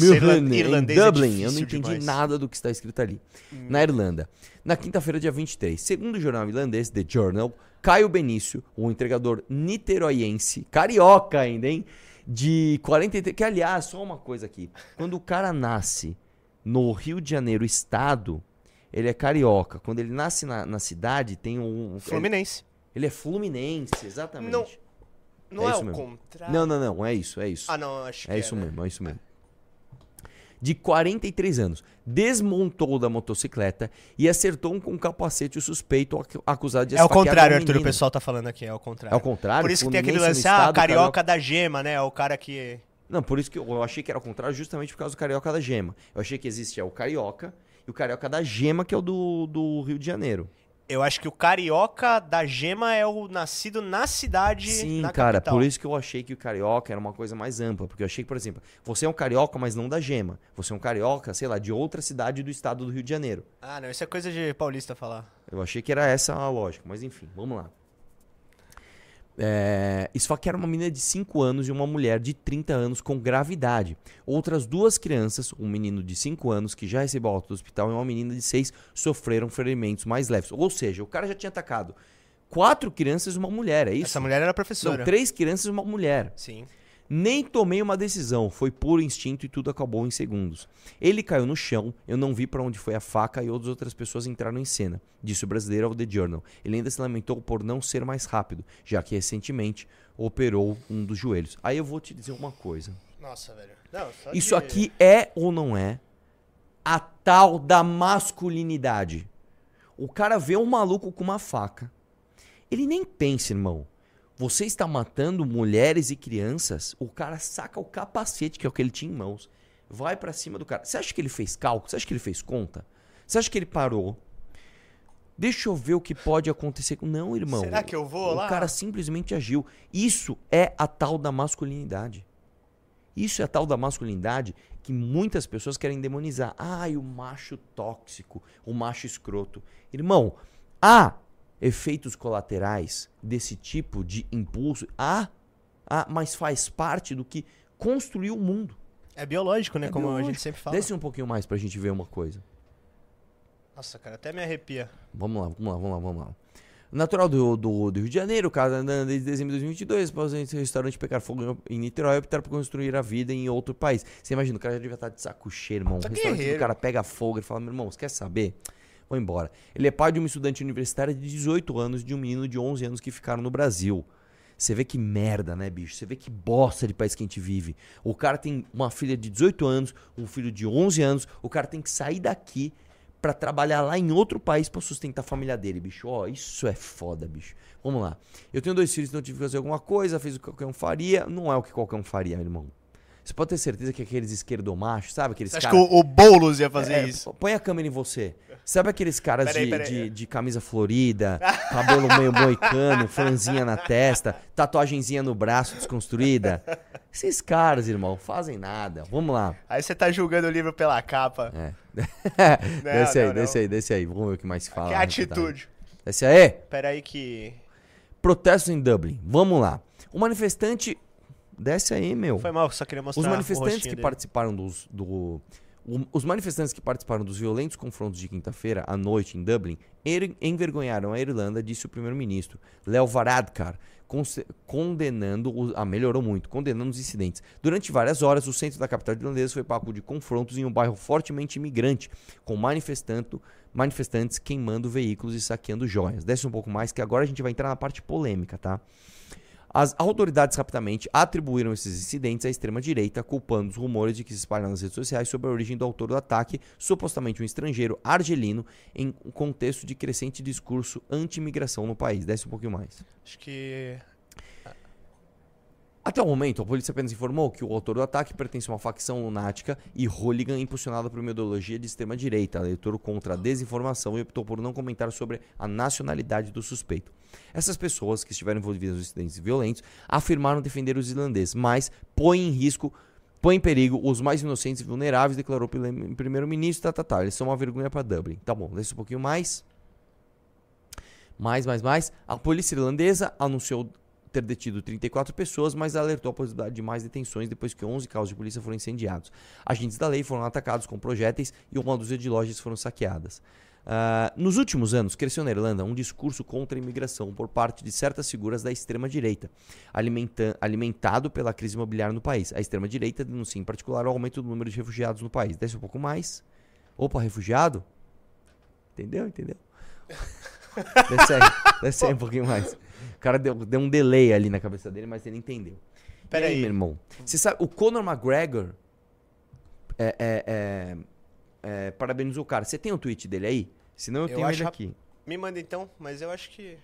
Millen, irlan- em é Dublin. Eu difícil não entendi demais. nada do que está escrito ali. Na Irlanda. Na quinta-feira, dia 23. Segundo o jornal irlandês The Journal, Caio Benício, um entregador niteroiense, carioca ainda, hein? De 43. Que, aliás, só uma coisa aqui. Quando o cara nasce no Rio de Janeiro, estado, ele é carioca. Quando ele nasce na, na cidade, tem um. Ele, Fluminense. ele é fluminense, exatamente. Não, Não É é, o mesmo. contrário. Não, não, não. É isso, é isso. Ah, não, acho que É isso né? mesmo, é isso mesmo. de 43 anos, desmontou da motocicleta e acertou um com capacete o suspeito ac- acusado de É o contrário, Arthur, o pessoal tá falando aqui, é o contrário. É o contrário? Por isso que tem aquele lance, ah, estado, carioca da gema, né? É o cara que... Não, por isso que eu eu achei que era o contrário, justamente por causa do carioca da gema. Eu achei que existia o carioca e o carioca da gema, que é o do, do Rio de Janeiro. Eu acho que o carioca da gema é o nascido na cidade, Sim, na cara, capital. por isso que eu achei que o carioca era uma coisa mais ampla. Porque eu achei que, por exemplo, você é um carioca, mas não da gema. Você é um carioca, sei lá, de outra cidade do estado do Rio de Janeiro. Ah, não, isso é coisa de paulista falar. Eu achei que era essa a lógica, mas enfim, vamos lá. É, esfaquearam uma menina de 5 anos e uma mulher de 30 anos com gravidade. Outras duas crianças, um menino de 5 anos que já recebeu alta do hospital e uma menina de 6 sofreram ferimentos mais leves. Ou seja, o cara já tinha atacado quatro crianças e uma mulher, é isso? Essa mulher era professora. Não, três crianças e uma mulher. Sim. Nem tomei uma decisão, foi puro instinto e tudo acabou em segundos. Ele caiu no chão, eu não vi para onde foi a faca e outras outras pessoas entraram em cena, disse o brasileiro ao The Journal. Ele ainda se lamentou por não ser mais rápido, já que recentemente operou um dos joelhos. Aí eu vou te dizer uma coisa. Nossa, velho. Não, Isso de- aqui é ou não é a tal da masculinidade? O cara vê um maluco com uma faca. Ele nem pensa, irmão. Você está matando mulheres e crianças. O cara saca o capacete, que é o que ele tinha em mãos. Vai pra cima do cara. Você acha que ele fez cálculo? Você acha que ele fez conta? Você acha que ele parou? Deixa eu ver o que pode acontecer. com- Não, irmão. Será que eu vou o lá? cara simplesmente agiu. Isso é a tal da masculinidade. Isso é a tal da masculinidade que muitas pessoas querem demonizar. Ai, o macho tóxico, o macho escroto. Irmão, há efeitos colaterais desse tipo de impulso? Há, há mas faz parte do que construiu o mundo. É biológico, né? É como a biológico. gente sempre fala. Desce um pouquinho mais pra gente ver uma coisa. Nossa, cara, até me arrepia. Vamos lá, vamos lá, vamos lá, vamos lá. Natural do, do, do Rio de Janeiro, o cara andando desde dezembro de 2022, após esse restaurante pegar fogo em Niterói, optar por construir a vida em outro país. Você imagina, o cara já devia estar de saco cheio, irmão. O Tá restaurante do cara pega fogo e fala, meu irmão, você quer saber? Embora. Ele é pai de uma estudante universitária de 18 anos de um menino de 11 anos que ficaram no Brasil. Você vê que merda, né, bicho? Você vê que bosta de país que a gente vive. O cara tem uma filha de 18 anos, um filho de 11 anos. O cara tem que sair daqui pra trabalhar lá em outro país pra sustentar a família dele, bicho. Ó, isso é foda, bicho. Vamos lá. Eu tenho dois filhos, então eu tive que fazer alguma coisa, fez o que qualquer um faria. Não é o que qualquer um faria, meu irmão. Você pode ter certeza que aqueles esquerdomachos, sabe? Aqueles Você acha caras... que o, o Boulos ia fazer É, isso? Põe a câmera em você. Sabe aqueles caras Peraí, de, peraí. de, de camisa florida, cabelo meio moicano, franzinha na testa, tatuagenzinha no braço desconstruída? Esses caras, irmão, fazem nada. Vamos lá. Aí você tá julgando o livro pela capa. É. desce aí, não, desce não. aí, desce aí. Vamos ver o que mais fala. que atitude. Desce aí. Pera aí que... Protestos em Dublin. Vamos lá. O manifestante. Desce aí, meu. Foi mal, só queria mostrar Os manifestantes que dele. participaram dos. Do, o- os manifestantes que participaram dos violentos confrontos de quinta-feira à noite em Dublin er- envergonharam a Irlanda, disse o primeiro-ministro Leo Varadkar, condenando. Os, ah, melhorou muito, condenando os incidentes. Durante várias horas, o centro da capital irlandesa foi palco de confrontos em um bairro fortemente imigrante, com manifestando, manifestantes queimando veículos e saqueando joias. Desce um pouco mais, que agora a gente vai entrar na parte polêmica, tá? As autoridades rapidamente atribuíram esses incidentes à extrema-direita, culpando os rumores de que se espalham nas redes sociais sobre a origem do autor do ataque, supostamente um estrangeiro argelino, em um contexto de crescente discurso anti-imigração no país. Desce um pouquinho mais. Acho que... Até o momento, a polícia apenas informou que o autor do ataque pertence a uma facção lunática e hooligan impulsionada por uma ideologia de extrema-direita, eleitor contra a desinformação e optou por não comentar sobre a nacionalidade do suspeito. Essas pessoas que estiveram envolvidas nos incidentes violentos afirmaram defender os irlandeses, mas põem em risco, põem em perigo os mais inocentes e vulneráveis, declarou o prime- primeiro-ministro. Tá, tá, tá, eles são uma vergonha para Dublin. Tá bom, desce um pouquinho mais. Mais, mais, mais. A polícia irlandesa anunciou ter detido 34 pessoas, mas alertou a possibilidade de mais detenções depois que 11 carros de polícia foram incendiados. Agentes da lei foram atacados com projéteis e uma dúzia de lojas foram saqueadas. Ah, nos últimos anos, cresceu na Irlanda um discurso contra a imigração por parte de certas figuras da extrema-direita, alimenta- alimentado pela crise imobiliária no país. A extrema-direita denuncia em particular o aumento do número de refugiados no país. Desce um pouco mais. Opa, refugiado? Entendeu? Entendeu? Desce aí, desce aí um pouquinho mais. O cara deu, deu um delay ali na cabeça dele, mas ele entendeu. Pera aí, aí. meu irmão? Você sabe, o Conor McGregor é, é, é, é, parabenizou o cara. Você tem o tweet dele aí? Senão eu, Eu tenho acho ele aqui. Me manda então, mas eu acho que.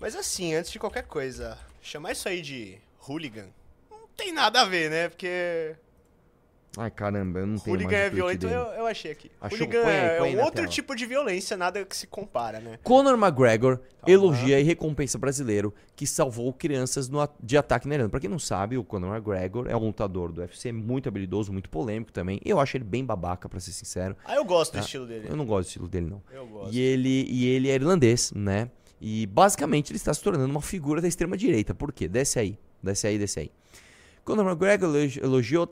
Mas assim, antes de qualquer coisa, chamar isso aí de hooligan não tem nada a ver, né? Porque Ai, caramba, eu não tenho hooligan mais o é violento, eu, eu achei aqui. Achou? Hooligan Põe aí, é põe um na outro tela. tipo de violência, nada que se compara, né? Conor McGregor elogia e recompensa brasileiro que salvou crianças no de ataque na Irlanda. Pra quem não sabe, o Conor McGregor é um lutador do UFC muito habilidoso, muito polêmico também. Eu acho ele bem babaca, pra ser sincero. Ah, eu gosto do Ah, estilo dele. Eu não gosto do estilo dele, não. Eu gosto. E ele, e ele é irlandês, né? E basicamente ele está se tornando uma figura da extrema-direita. Por quê? Desce aí, desce aí, desce aí. Conor McGregor elogi- elogiou.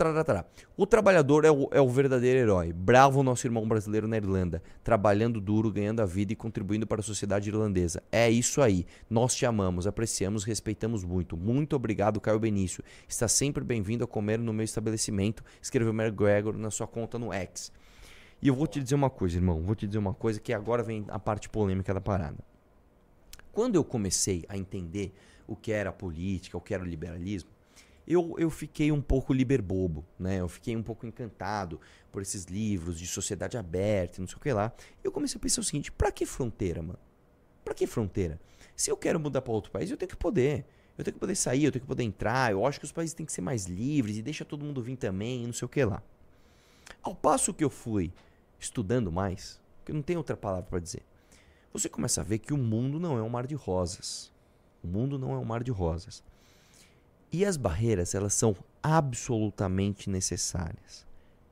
O trabalhador é o, é o verdadeiro herói. Bravo nosso irmão brasileiro na Irlanda, trabalhando duro, ganhando a vida e contribuindo para a sociedade irlandesa. É isso aí. Nós te amamos, apreciamos, respeitamos muito. Muito obrigado, Caio Benício. Está sempre bem-vindo a comer no meu estabelecimento. Escreveu McGregor na sua conta no X. E eu vou te dizer uma coisa, irmão. Vou te dizer uma coisa que agora vem a parte polêmica da parada. Quando eu comecei a entender o que era política, o que era o liberalismo, eu, eu fiquei um pouco liberbobo, né? Eu fiquei um pouco encantado por esses livros de sociedade aberta, não sei o que lá. Eu comecei a pensar o seguinte: pra que fronteira, mano? Pra que fronteira? Se eu quero mudar pra outro país, eu tenho que poder. Eu tenho que poder sair, eu tenho que poder entrar. Eu acho que os países têm que ser mais livres e deixa todo mundo vir também, não sei o que lá. Ao passo que eu fui estudando mais, que não tem outra palavra para dizer, você começa a ver que o mundo não é um mar de rosas. O mundo não é um mar de rosas. E as barreiras, elas são absolutamente necessárias.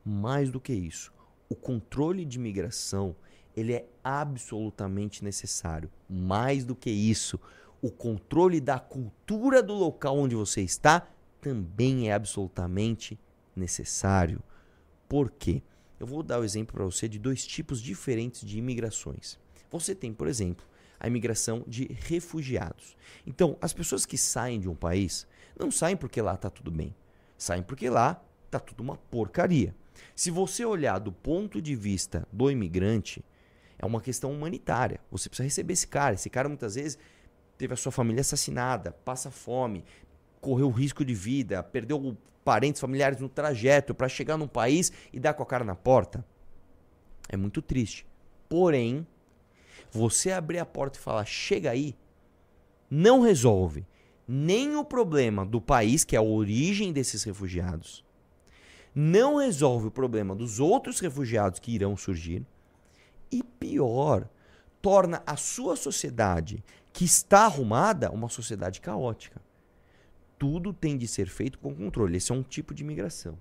Mais do que isso, o controle de imigração, ele é absolutamente necessário. Mais do que isso, o controle da cultura do local onde você está também é absolutamente necessário. Por quê? Eu vou dar o exemplo para você de dois tipos diferentes de imigrações. Você tem, por exemplo, a imigração de refugiados. Então, as pessoas que saem de um país não saem porque lá está tudo bem. Saem porque lá está tudo uma porcaria. Se você olhar do ponto de vista do imigrante, é uma questão humanitária. Você precisa receber esse cara. Esse cara muitas vezes teve a sua família assassinada, passa fome, correu risco de vida, perdeu parentes familiares no trajeto para chegar num país e dar com a cara na porta. É muito triste. Porém, você abrir a porta e falar chega aí, não resolve nem o problema do país, que é a origem desses refugiados, não resolve o problema dos outros refugiados que irão surgir, e pior, torna a sua sociedade, que está arrumada, uma sociedade caótica. Tudo tem de ser feito com controle. Esse é um tipo de imigração.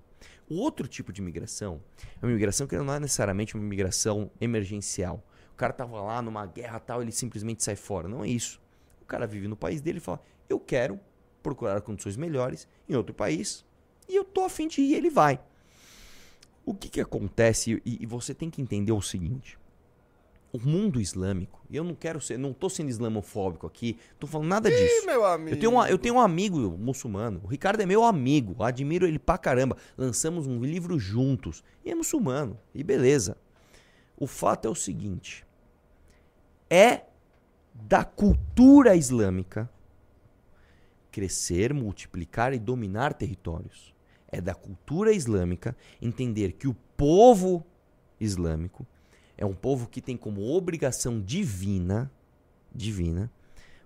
O outro tipo de imigração é uma imigração que não é necessariamente uma imigração emergencial. O cara tava lá numa guerra tal, ele simplesmente sai fora. Não é isso. O cara vive no país dele e fala: Eu quero procurar condições melhores em outro país e eu tô afim de ir, ele vai. O que, que acontece? E, e você tem que entender o seguinte: o mundo islâmico, e eu não quero ser, não tô sendo islamofóbico aqui, tô falando nada disso. meu amigo. Eu tenho, uma- eu tenho um amigo muçulmano. O Ricardo é meu amigo. Admiro ele pra caramba. Lançamos um livro juntos. E é muçulmano. E beleza. O fato é o seguinte: é da cultura islâmica crescer, multiplicar e dominar territórios. É da cultura islâmica entender que o povo islâmico é um povo que tem como obrigação divina, divina,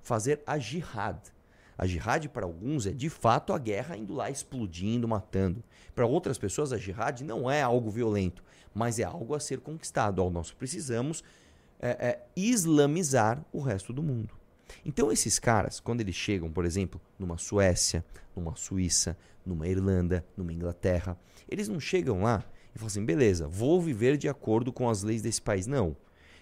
fazer a jihad. A jihad para alguns é de fato a guerra indo lá explodindo, matando. Para outras pessoas a jihad não é algo violento, mas é algo a ser conquistado. Nós precisamos é, é, islamizar o resto do mundo. Então esses caras, quando eles chegam, por exemplo, numa Suécia, numa Suíça, numa Irlanda, numa Inglaterra, eles não chegam lá e falam assim, beleza, vou viver de acordo com as leis desse país. Não.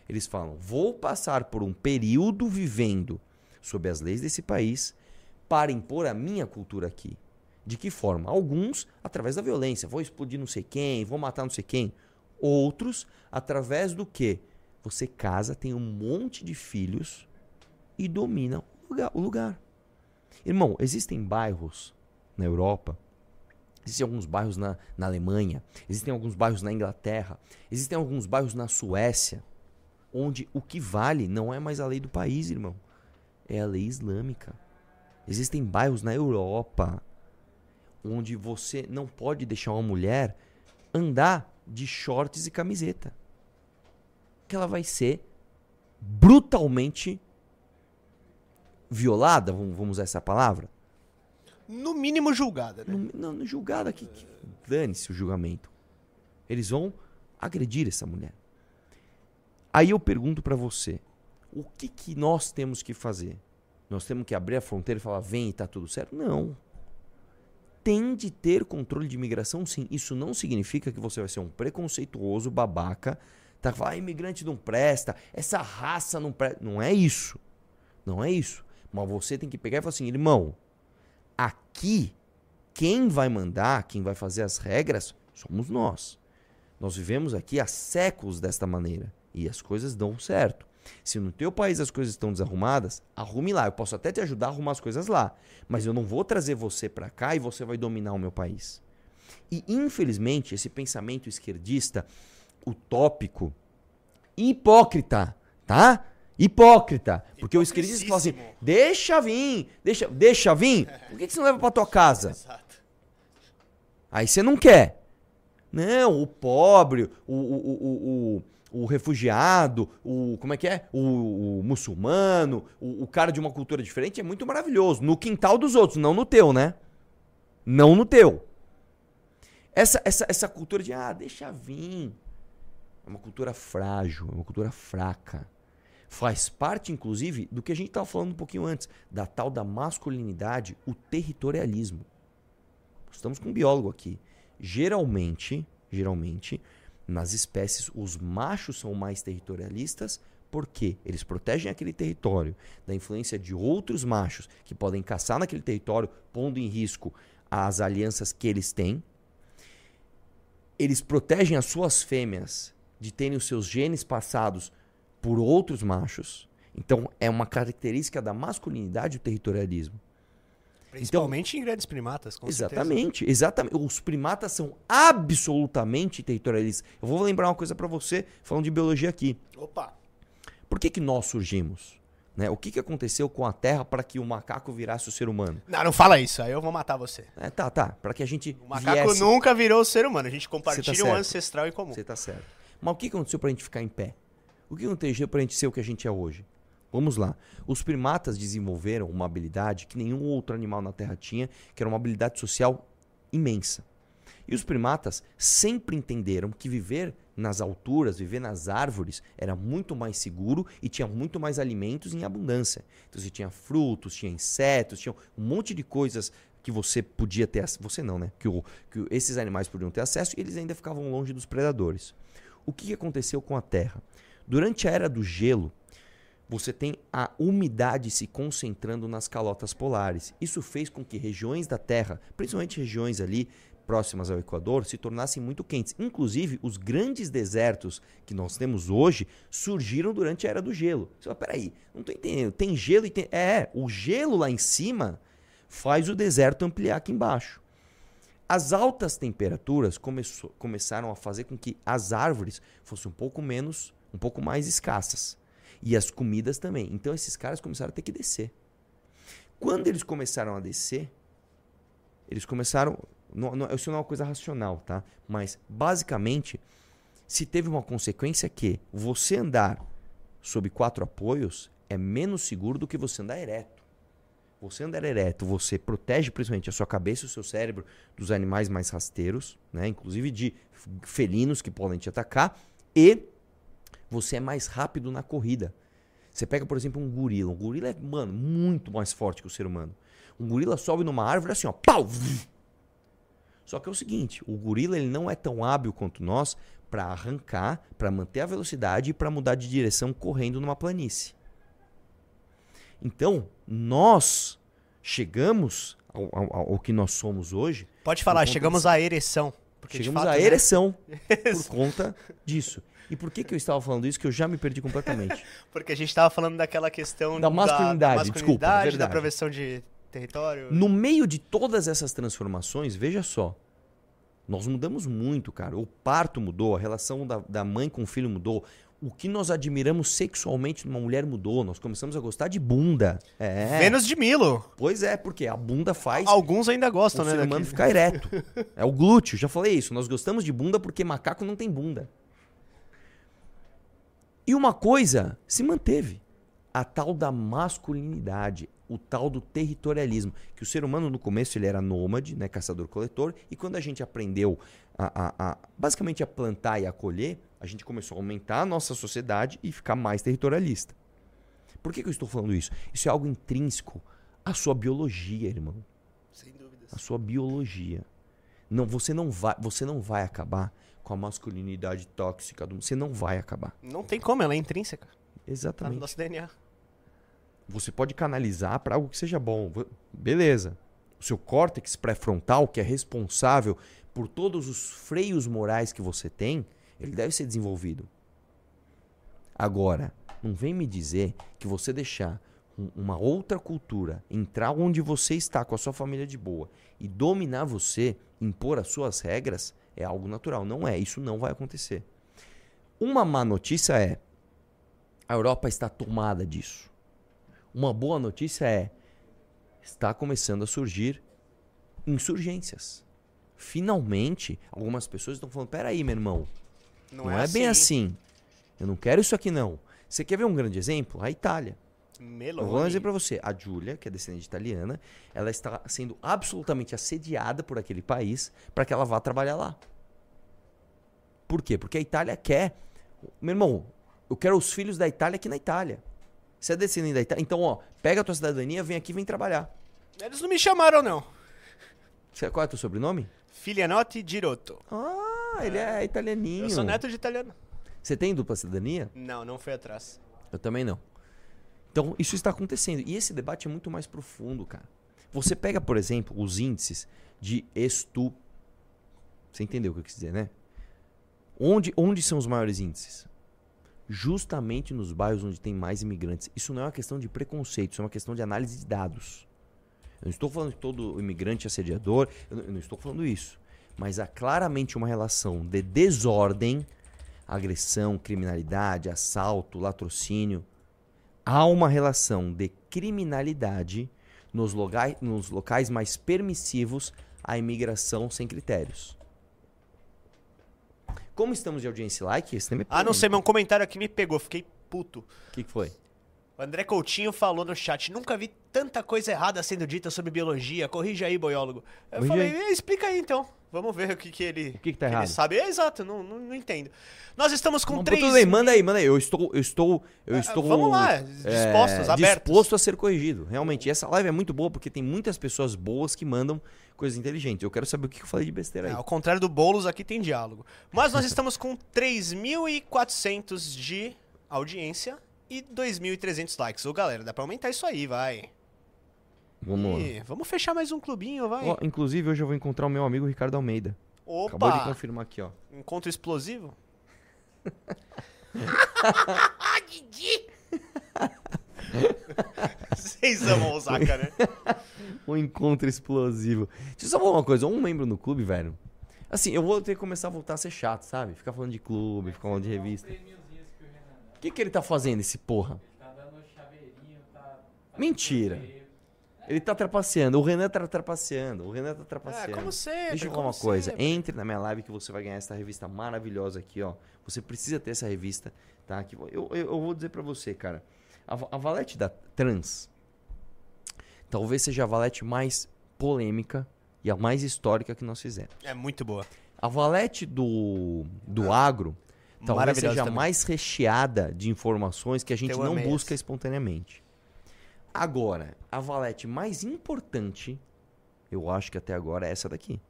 Eles falam, vou passar por um período vivendo sob as leis desse país para impor a minha cultura aqui. De que forma? Alguns através da violência, vou explodir não sei quem, vou matar não sei quem. Outros através do que? Você casa, tem um monte de filhos e domina o lugar. Irmão, existem bairros na Europa, existem alguns bairros na, na Alemanha, existem alguns bairros na Inglaterra, existem alguns bairros na Suécia, onde o que vale não é mais a lei do país, irmão, é a lei islâmica. Existem bairros na Europa onde você não pode deixar uma mulher andar de shorts e camiseta. Que ela vai ser brutalmente violada, vamos usar essa palavra? No mínimo julgada, né? No, não, no julgado aqui, que dane-se o julgamento. Eles vão agredir essa mulher. Aí eu pergunto pra você, o que que nós temos que fazer? Nós temos que abrir a fronteira e falar, vem e tá tudo certo? Não. Tem de ter controle de imigração, sim. Isso não significa que você vai ser um preconceituoso babaca, tá? Falar, ah, imigrante não presta, essa raça não presta. Não é isso. Não é isso. Mas você tem que pegar e falar assim, irmão, aqui quem vai mandar, quem vai fazer as regras, somos nós. Nós vivemos aqui há séculos desta maneira e as coisas dão certo. Se no teu país as coisas estão desarrumadas, arrume lá. Eu posso até te ajudar a arrumar as coisas lá, mas eu não vou trazer você para cá e você vai dominar o meu país. E infelizmente esse pensamento esquerdista utópico, hipócrita, tá? Hipócrita. Porque o esquerdista fala assim: deixa vir, deixa, deixa vir. Por que, que você não leva pra tua casa? Exato. Aí você não quer. Não, o pobre, o, o, o, o, refugiado, o. Como é que é? O, muçulmano, o, o cara de uma cultura diferente é muito maravilhoso. No quintal dos outros, não no teu, né? Não no teu. Essa, essa, essa cultura de, ah, deixa vir. É uma cultura frágil, é uma cultura fraca. Faz parte, inclusive, do que a gente estava falando um pouquinho antes, da tal da masculinidade, o territorialismo. Estamos com um biólogo aqui. Geralmente, geralmente, nas espécies, os machos são mais territorialistas porque eles protegem aquele território da influência de outros machos que podem caçar naquele território, pondo em risco as alianças que eles têm. Eles protegem as suas fêmeas de terem os seus genes passados por outros machos. Então, é uma característica da masculinidade o territorialismo. Principalmente em grandes primatas, com certeza. Exatamente, exatamente. Os primatas são absolutamente territorialistas. Eu vou lembrar uma coisa para você, falando de biologia aqui. Opa! Por que, que nós surgimos? Né? O que, que aconteceu com a Terra para que o macaco virasse o ser humano? Não, não fala isso, aí eu vou matar você. É, tá, tá. Para que a gente O macaco viesse... nunca virou ser humano, a gente Você compartilha tá um ancestral em comum. Você tá certo. Mas o que aconteceu pra gente ficar em pé? O que aconteceu pra gente ser o que a gente é hoje? Vamos lá. Os primatas desenvolveram uma habilidade que nenhum outro animal na Terra tinha, que era uma habilidade social imensa. E os primatas sempre entenderam que viver nas alturas, viver nas árvores, era muito mais seguro e tinha muito mais alimentos em abundância. Então você tinha frutos, tinha insetos, tinha um monte de coisas que você podia ter Você não, né? Que, o- que esses animais podiam ter acesso e eles ainda ficavam longe dos predadores. O que aconteceu com a Terra? Durante a era do gelo, você tem a umidade se concentrando nas calotas polares. Isso fez com que regiões da Terra, principalmente regiões ali próximas ao Equador, se tornassem muito quentes. Inclusive, os grandes desertos que nós temos hoje surgiram durante a era do gelo. Você fala, peraí, não tô entendendo. Tem gelo e tem. É, o gelo lá em cima faz o deserto ampliar aqui embaixo. As altas temperaturas começou- começaram a fazer com que as árvores fossem um pouco menos, um pouco mais escassas. E as comidas também. Então esses caras começaram a ter que descer. Quando eles começaram a descer, eles começaram. Não, não, isso não é uma coisa racional, tá? Mas basicamente, se teve uma consequência que você andar sob quatro apoios é menos seguro do que você andar ereto. Você andar ereto, você protege principalmente a sua cabeça e o seu cérebro dos animais mais rasteiros, né? inclusive de felinos que podem te atacar, e você é mais rápido na corrida. Você pega, por exemplo, um gorila. Um gorila é, mano, muito mais forte que o ser humano. Um gorila sobe numa árvore assim, ó, pau! Só que é o seguinte, o gorila ele não é tão hábil quanto nós para arrancar, para manter a velocidade e para mudar de direção correndo numa planície. Então, nós chegamos ao, ao- ao que nós somos hoje, Pode falar, chegamos à ereção. Chegamos fato, à né? ereção por conta disso. E por que, que eu estava falando isso que eu já me perdi completamente? Porque a gente tava falando daquela questão Da masculinidade, desculpa, da verdade. prevenção de território. No meio de todas essas transformações, veja só. Nós mudamos muito, cara. O parto mudou, a relação da, da mãe com o filho mudou, O que nós admiramos sexualmente numa mulher mudou. Nós começamos a gostar de bunda. É. Vênus de Milo. Pois é, porque a bunda faz Alguns ainda o gostam, né? ser humano daquele- ficar ereto. É o glúteo, já falei isso. Nós gostamos de bunda porque macaco não tem bunda. E uma coisa se manteve. A tal da masculinidade, o tal do territorialismo. Que o ser humano no começo ele era nômade, né, caçador-coletor, e quando a gente aprendeu a, a- a- basicamente a plantar e a colher, a gente começou a aumentar a nossa sociedade e ficar mais territorialista. Por que, que eu estou falando isso? Isso é algo intrínseco à sua biologia, irmão Sem dúvidas. a sua biologia. Não, você não vai, você não vai acabar com a masculinidade tóxica do, você não vai acabar. Não tem como, ela é intrínseca. Tá no Exatamente. nosso DNA. Você pode canalizar para algo que seja bom. Beleza. O seu córtex pré-frontal, que é responsável por todos os freios morais que você tem, ele deve ser desenvolvido. Agora, não vem me dizer que você deixar um- uma outra cultura entrar onde você está com a sua família de boa e dominar você, impor as suas regras, é algo natural. Não é, isso não vai acontecer. Uma má notícia é: a Europa está tomada disso. Uma boa notícia é: está começando a surgir insurgências. Finalmente, algumas pessoas estão falando: peraí, meu irmão, não, é, bem assim. Eu não quero isso aqui, não. Você quer ver um grande exemplo? A Itália. Eu vou um exemplo pra você. A Giulia, que é descendente italiana, ela está sendo absolutamente assediada por aquele país para que ela vá trabalhar lá. Por quê? Porque a Itália quer. Meu irmão, eu quero os filhos da Itália aqui na Itália. Você é descendente da Itália? Então, ó, pega a tua cidadania, vem aqui vem trabalhar. Eles não me chamaram, não. Você, qual é o teu sobrenome? Filianotti Girotto. Ah, ele é italianinho. Eu sou neto de italiano. Você tem dupla cidadania? Não, não foi atrás. Eu também não. Então, isso está acontecendo. E esse debate é muito mais profundo, cara. Você pega, por exemplo, os índices de estu. Você entendeu o que eu quis dizer, né? Onde, onde são os maiores índices? Justamente nos bairros onde tem mais imigrantes. Isso não é uma questão de preconceito, isso é uma questão de análise de dados. Eu não estou falando que todo imigrante é assediador, eu não, estou falando isso. Mas há claramente uma relação de desordem, agressão, criminalidade, assalto, latrocínio. Há uma relação de criminalidade nos, nos locais mais permissivos à imigração sem critérios. Como estamos de audiência like? Esse tema é Ah, não sei, mas um comentário aqui me pegou. Fiquei puto. O que, que foi? O André Coutinho falou no chat: nunca vi tanta coisa errada sendo dita sobre biologia. Corrija aí, boiólogo. Eu Corrija falei: aí. "Eh, explica aí então. Vamos ver o que, que ele. O que que tá ele errado? sabe. É exato, não, não, não entendo. Nós estamos com Não, três. tudo bem, manda aí, manda aí. Eu estou, eu estou, eu Ah, estou. vamos lá, dispostos, é, abertos. Disposto a ser corrigido, realmente. Essa live é muito boa porque tem muitas pessoas boas que mandam coisas inteligentes. Eu quero saber o que eu falei de besteira aí. É, ao contrário do Boulos, aqui tem diálogo. Mas nós estamos com 3.400 de audiência e 2.300 likes. Ô, galera, dá pra aumentar isso aí, vai. Vamos. Ih, vamos fechar mais um clubinho, vai. Ó, inclusive, hoje eu vou encontrar o meu amigo Ricardo Almeida. Acabou de Opa! confirmar aqui, ó. Encontro explosivo? Vocês amam o Osaka, né? Um encontro explosivo. Deixa eu só falar uma coisa. Um membro no clube, velho. Assim, eu vou ter que começar a voltar a ser chato, sabe? Ficar falando de clube, ficar falando de revista. O que, que ele tá fazendo, esse porra? Mentira. Ele tá trapaceando. O Renan tá trapaceando. O Renan tá É, trapaceando. como sempre. Deixa eu falar uma coisa. sempre. Entre na minha live que você vai ganhar essa revista maravilhosa aqui, ó. Você precisa ter essa revista, tá? Que eu, eu, eu vou dizer pra você, cara. A, a valete da Trans talvez seja a valete mais polêmica e a mais histórica que nós fizemos. É muito boa. A valete do, do agro talvez Maravilhosa seja a mais recheada de informações que a gente Eu não busca essa. espontaneamente. Agora, a valete mais importante, eu acho que até agora é essa daqui.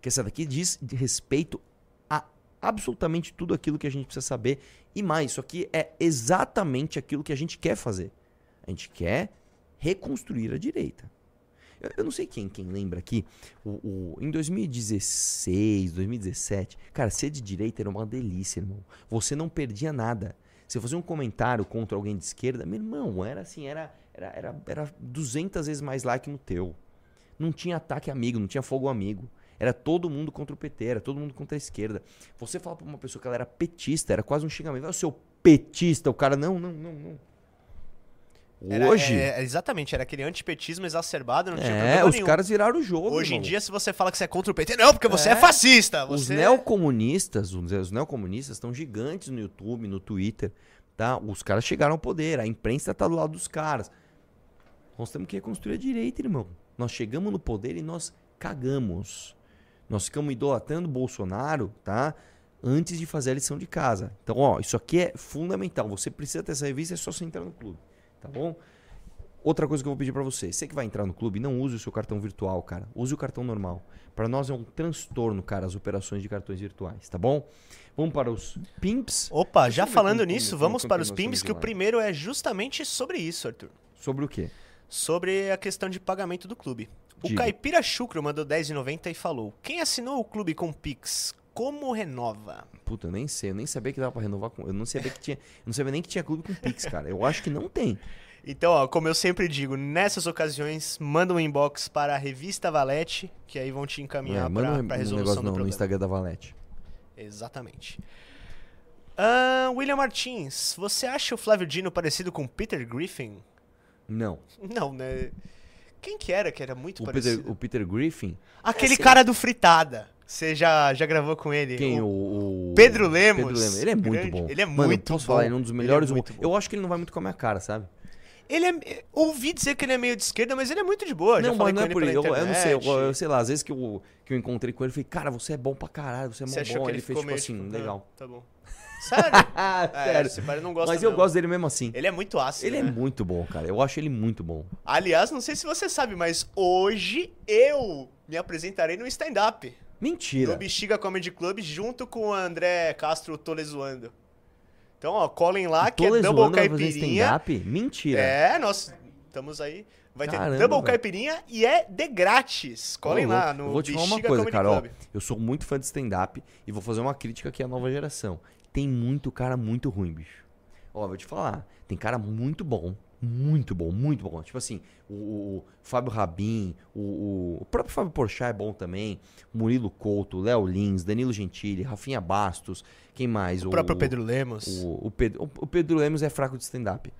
Que essa daqui diz respeito a absolutamente tudo aquilo que a gente precisa saber. E mais, isso aqui é exatamente aquilo que a gente quer fazer. A gente quer reconstruir a direita. Eu, eu não sei quem, quem lembra aqui, o, o- em 2016, 2017, cara, ser de direita era uma delícia, irmão. Você não perdia nada. Você fazia um comentário contra alguém de esquerda, meu irmão, era assim, era, era, era, era 200 vezes mais like no teu. Não tinha ataque amigo, não tinha fogo amigo. Era todo mundo contra o PT, era todo mundo contra a esquerda. Você fala pra uma pessoa que ela era petista, era quase um xingamento. "Ah, seu petista, o cara, não, não, não, não. Era- Hoje, é, exatamente, era aquele antipetismo exacerbado, não tinha é, os nenhum. caras viraram o jogo, Hoje em irmão. dia, se você fala que você é contra o PT, não, porque você é, É. fascista. Os Você... neocomunistas, os os neocomunistas estão gigantes no YouTube, no Twitter, tá? Os caras chegaram ao poder, a imprensa tá do lado dos caras. Nós temos que reconstruir a direita, irmão. Nós chegamos no poder e nós cagamos. Nós ficamos idolatrando o Bolsonaro, tá? Antes de fazer a lição de casa. Então, ó, isso aqui é fundamental. Você precisa ter essa revista, é só você entrar no clube, tá bom? Outra coisa que eu vou pedir pra você, você que vai entrar no clube, não use o seu cartão virtual, cara. Use o cartão normal. Pra nós é um transtorno, cara, as operações de cartões virtuais, tá bom? Vamos para os pimps. Opa, já falando nisso, vamos para os estamos que o primeiro é justamente sobre isso, Arthur. Sobre o quê? Sobre a questão de pagamento do clube. O Diga. Caipira Chucro mandou 10,90 e falou: Quem assinou o clube com Pix, como renova? Puta, eu nem sei, eu nem sabia que dava pra renovar com. Eu não sabia que tinha. Eu não sabia nem que tinha clube com Pix, cara. Eu acho que não tem. Então, ó, como eu sempre digo, nessas ocasiões, manda um inbox para a revista Valete, que aí vão te encaminhar É, para um, a um resolução negócio do no, no problema. Instagram da Valete. Exatamente. Ah, William Martins, você acha o Flávio Dino parecido com Peter Griffin? Não. Não, né? Quem que era que era muito O parecido? Peter, o Peter Griffin. Aquele Esse- cara do Fritada. Você já, já gravou com ele? Quem? O- O, o- Pedro Lemos. Pedro Lemos. Ele é muito Grande. bom. Ele é Mano, muito posso bom. falar, ele é um dos é melhores. muito bom. Eu acho que ele não vai muito com a minha cara, sabe? Ele é. Ouvi dizer que ele é meio de esquerda, mas ele é muito de boa. não, mas não é por isso. Eu, eu não sei, eu, eu sei lá, às vezes que eu, que eu encontrei com ele, eu falei, cara, você é bom pra caralho, você é mó achou bom. ele ele fez tipo assim, tipo, legal. "Ah, Tá bom. Sério? Ah, É, sério. esse cara não gosta Mas eu não. gosto dele mesmo assim. Ele é muito ácido. Ele é né? muito bom, cara. Eu acho ele muito bom. Aliás, não sei se você sabe, mas hoje eu me apresentarei no stand-up. Mentira. No Bexiga Comedy Club, junto com o André Castro Tolezoando. Então, ó, colhem lá, que é Double Caipirinha. Mentira. É, nós estamos aí. Vai ter Caramba, Double velho. Caipirinha e é de grátis. Colhem lá no Eu vou te falar uma coisa, Comedy cara. ó, Club. eu sou muito fã de stand-up e vou fazer uma crítica aqui à nova geração. Tem muito cara muito ruim, bicho. Ó, vou te falar. Tem cara muito bom. Muito bom, muito bom. Tipo assim, o, o- o Fábio Rabin, o, o- próprio Fábio Porchat é bom também. Murilo Couto, o Léo Lins, Danilo Gentili, Rafinha Bastos. Quem mais? O próprio Pedro Lemos. O, Pedro, o Pedro Lemos é fraco de stand-up.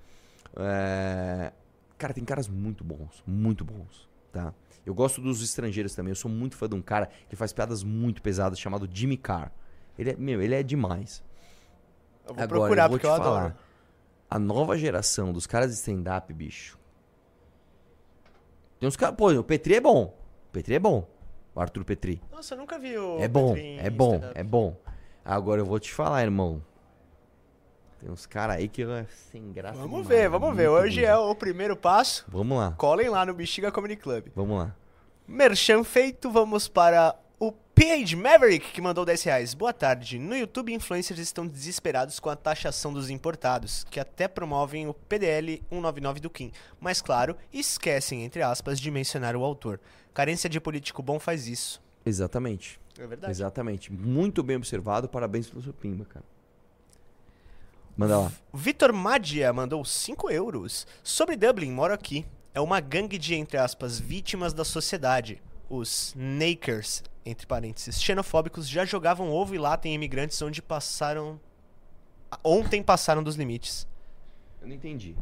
É, Cara, tem caras muito bons, muito bons, tá? Eu gosto dos estrangeiros também. Eu sou muito fã de um cara que faz piadas muito pesadas chamado Jimmy Carr. Ele é, meu, ele é demais. Eu vou Agora, procurar, eu vou porque te eu falar. adoro. A nova geração dos caras de stand-up, bicho. Tem uns caras. Pô, o Petri é bom. O Petri é bom. O Arthur Petri. Nossa, eu nunca vi o É bom, Petri é bom, é bom. Agora eu vou te falar, irmão. Tem uns caras aí que é sem graça. Vamos demais, ver, é vamos ver. Hoje é o primeiro passo. Vamos lá, Colhem lá no Bexiga Comedy Club. vamos lá. Merchan feito, vamos para Page Maverick, que mandou 10 reais. Boa tarde. No YouTube, influencers estão desesperados com a taxação dos importados, que até promovem o PDL 199 do Kim. Mas, claro, esquecem, entre aspas, de mencionar o autor. Carência de político bom faz isso. Exatamente. É verdade. Exatamente. Muito bem observado. Parabéns pelo seu pimba, cara. Manda lá. Vitor Madia mandou 5 euros. Sobre Dublin, moro aqui. É uma gangue de, entre aspas, vítimas da sociedade. Os Nakers, entre parênteses, xenofóbicos, já jogavam ovo e lata em imigrantes onde passaram. Ontem passaram dos limites. Eu não entendi.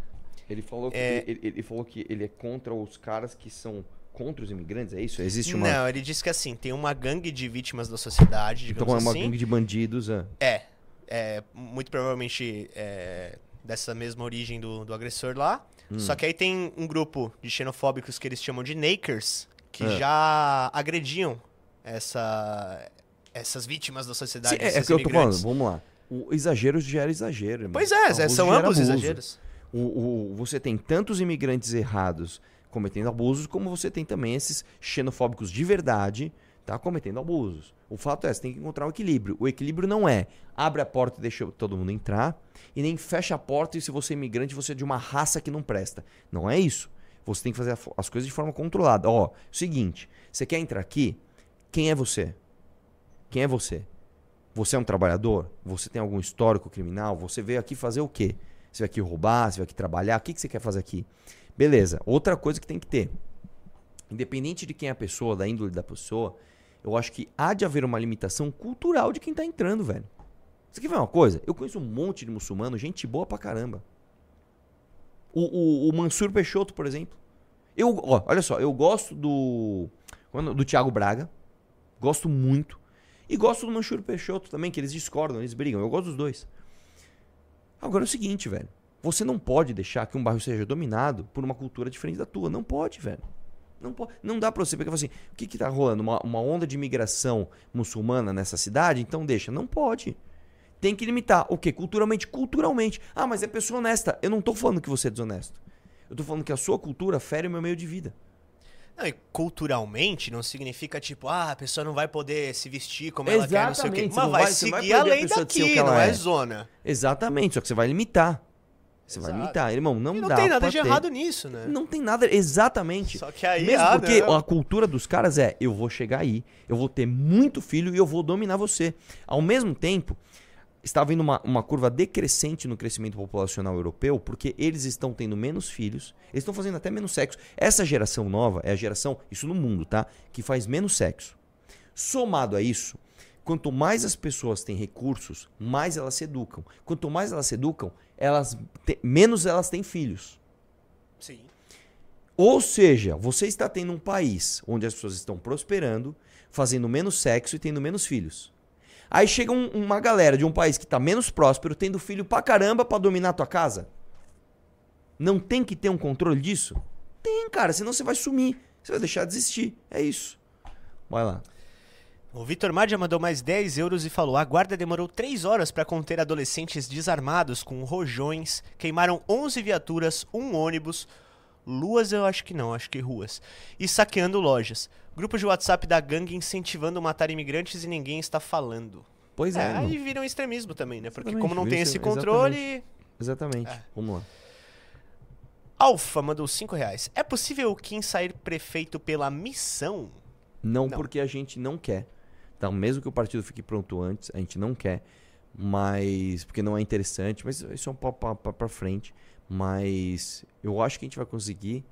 Ele falou que, É- ele, ele falou que ele é contra os caras que são contra os imigrantes, é isso? Existe uma. Não, ele disse que assim, tem uma gangue de vítimas da sociedade, então digamos é uma assim. gangue de bandidos. É. É, é, muito provavelmente é, dessa mesma origem do, do agressor lá. Hum. Só que aí tem um grupo de xenofóbicos que eles chamam de Nakers, que É. já agrediam essa, essas vítimas da sociedade. Sim, é, é que eu tô falando. Vamos lá. O exagero gera exagero. irmão. Pois é, Abuso são ambos abuso. exageros. O, o- você tem tantos imigrantes errados cometendo abusos, como você tem também esses xenofóbicos de verdade tá, cometendo abusos. O fato é, você tem que encontrar um equilíbrio. O equilíbrio não é abre a porta e deixa todo mundo entrar, e nem fecha a porta e se você é imigrante, você é de uma raça que não presta. Não é isso. Você tem que fazer as coisas de forma controlada. Ó, seguinte, você quer entrar aqui? Quem é você? Quem é você? Você é um trabalhador? Você tem algum histórico criminal? Você veio aqui fazer o quê? Você veio aqui roubar? Você veio aqui trabalhar? O que, que você quer fazer aqui? Beleza. Outra coisa que tem que ter. Independente de quem é a pessoa, da índole da pessoa, eu acho que há de haver uma limitação cultural de quem tá entrando, velho. Você quer ver uma coisa? Eu conheço um monte de muçulmano, gente boa pra caramba. O, o, o Mansur Peixoto, por exemplo. Eu, ó, olha só, eu gosto do. Do Thiago Braga. Gosto muito. E gosto do Mansur Peixoto também, que eles discordam, eles brigam. Eu gosto dos dois. Agora é o seguinte, velho. Você não pode deixar que um bairro seja dominado por uma cultura diferente da tua. Não pode, velho. Não, pode, não dá pra você pegar assim, o que que tá rolando? Uma, uma onda de imigração muçulmana nessa cidade? Então deixa. Não pode. Tem que limitar. O quê? Culturalmente? Culturalmente. Ah, mas é pessoa honesta. Eu não tô falando que você é desonesto. Eu tô falando que a sua cultura fere o meu meio de vida. Não, e culturalmente não significa tipo, ah, a pessoa não vai poder se vestir como ela quer, não sei o quê. Exatamente, Mas não vai vai- vai seguir a proibir a lei pessoa de ser o daqui, não é é. zona. Exatamente, só que você vai limitar. Você vai Exato. limitar. Irmão, não, E não dá tem nada de ter. errado nisso, né? Não tem nada, exatamente. Só que aí, Mesmo ah, porque não. a cultura dos caras é, eu vou chegar aí, eu vou ter muito filho e eu vou dominar você. Ao mesmo tempo, está havendo uma, uma curva decrescente no crescimento populacional europeu, porque eles estão tendo menos filhos, eles estão fazendo até menos sexo. Essa geração nova é a geração, isso no mundo, tá? Que faz menos sexo. Somado a isso, quanto mais as pessoas têm recursos, mais elas se educam. Quanto mais elas se educam, elas te- menos elas têm filhos. Sim. Ou seja, você está tendo um país onde as pessoas estão prosperando, fazendo menos sexo e tendo menos filhos. Aí chega um- uma galera de um país que está menos próspero, tendo filho pra caramba pra dominar a tua casa. Não tem que ter um controle disso? Tem, cara, senão você vai sumir. Você vai deixar de existir. É isso. Vai lá. O Vitor Madia mandou mais 10 euros e falou: a guarda demorou 3 horas para conter adolescentes desarmados com rojões, queimaram 11 viaturas, um ônibus, luas eu acho que não, acho que ruas, e saqueando lojas. Grupo de WhatsApp da gangue incentivando matar imigrantes e ninguém está falando. Pois é, É, aí vira um extremismo também, né? Porque Exatamente, como não tem esse controle. Exatamente. É. Vamos lá. Alfa mandou 5 reais. É possível o Kim sair prefeito pela missão? Não, Não. porque a gente não quer. Então, mesmo que o partido fique pronto antes, a gente não quer. Mas. Porque não é interessante. Mas isso é um papo pra frente. Mas eu acho que a gente vai conseguir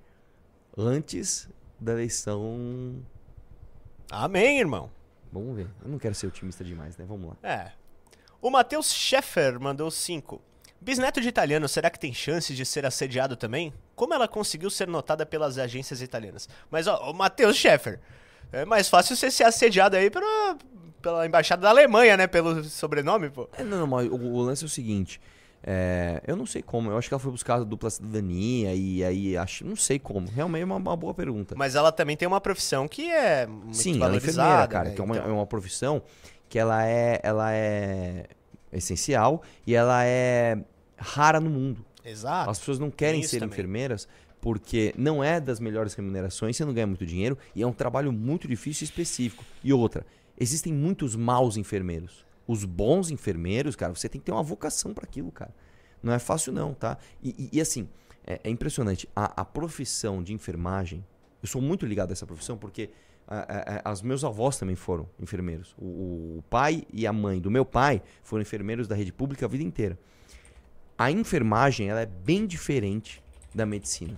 antes da eleição. Amém, irmão. Vamos ver. Eu não quero ser otimista demais, né? Vamos lá. É. O Matheus Scheffer mandou 5. Bisneto de italiano, será que tem chances de ser assediado também? Como ela conseguiu ser notada pelas agências italianas? Mas, ó, o Matheus Scheffer, é mais fácil você ser assediado aí pela, pela embaixada da Alemanha, né? Pelo sobrenome, pô. É, não, não, mas o, o lance é o seguinte. É, eu não sei como. Eu acho que ela foi buscar a dupla cidadania e aí acho. Não sei como. Realmente é uma, uma boa pergunta. Mas ela também tem uma profissão que é muito Sim, ela é enfermeira, cara, né? que é uma, Então, é uma profissão que ela é, ela é essencial e ela é rara no mundo. Exato. As pessoas não querem ser também. enfermeiras porque não é das melhores remunerações, você não ganha muito dinheiro e é um trabalho muito difícil e específico. E outra, existem muitos maus enfermeiros. Os bons enfermeiros, cara, você tem que ter uma vocação para aquilo, cara. Não é fácil não, tá? E, e- e assim, é, é impressionante. A, a profissão de enfermagem, eu sou muito ligado a essa profissão porque a, a, a- os meus avós também foram enfermeiros. O, o pai e a mãe do meu pai foram enfermeiros da rede pública a vida inteira. A enfermagem, ela é bem diferente da medicina.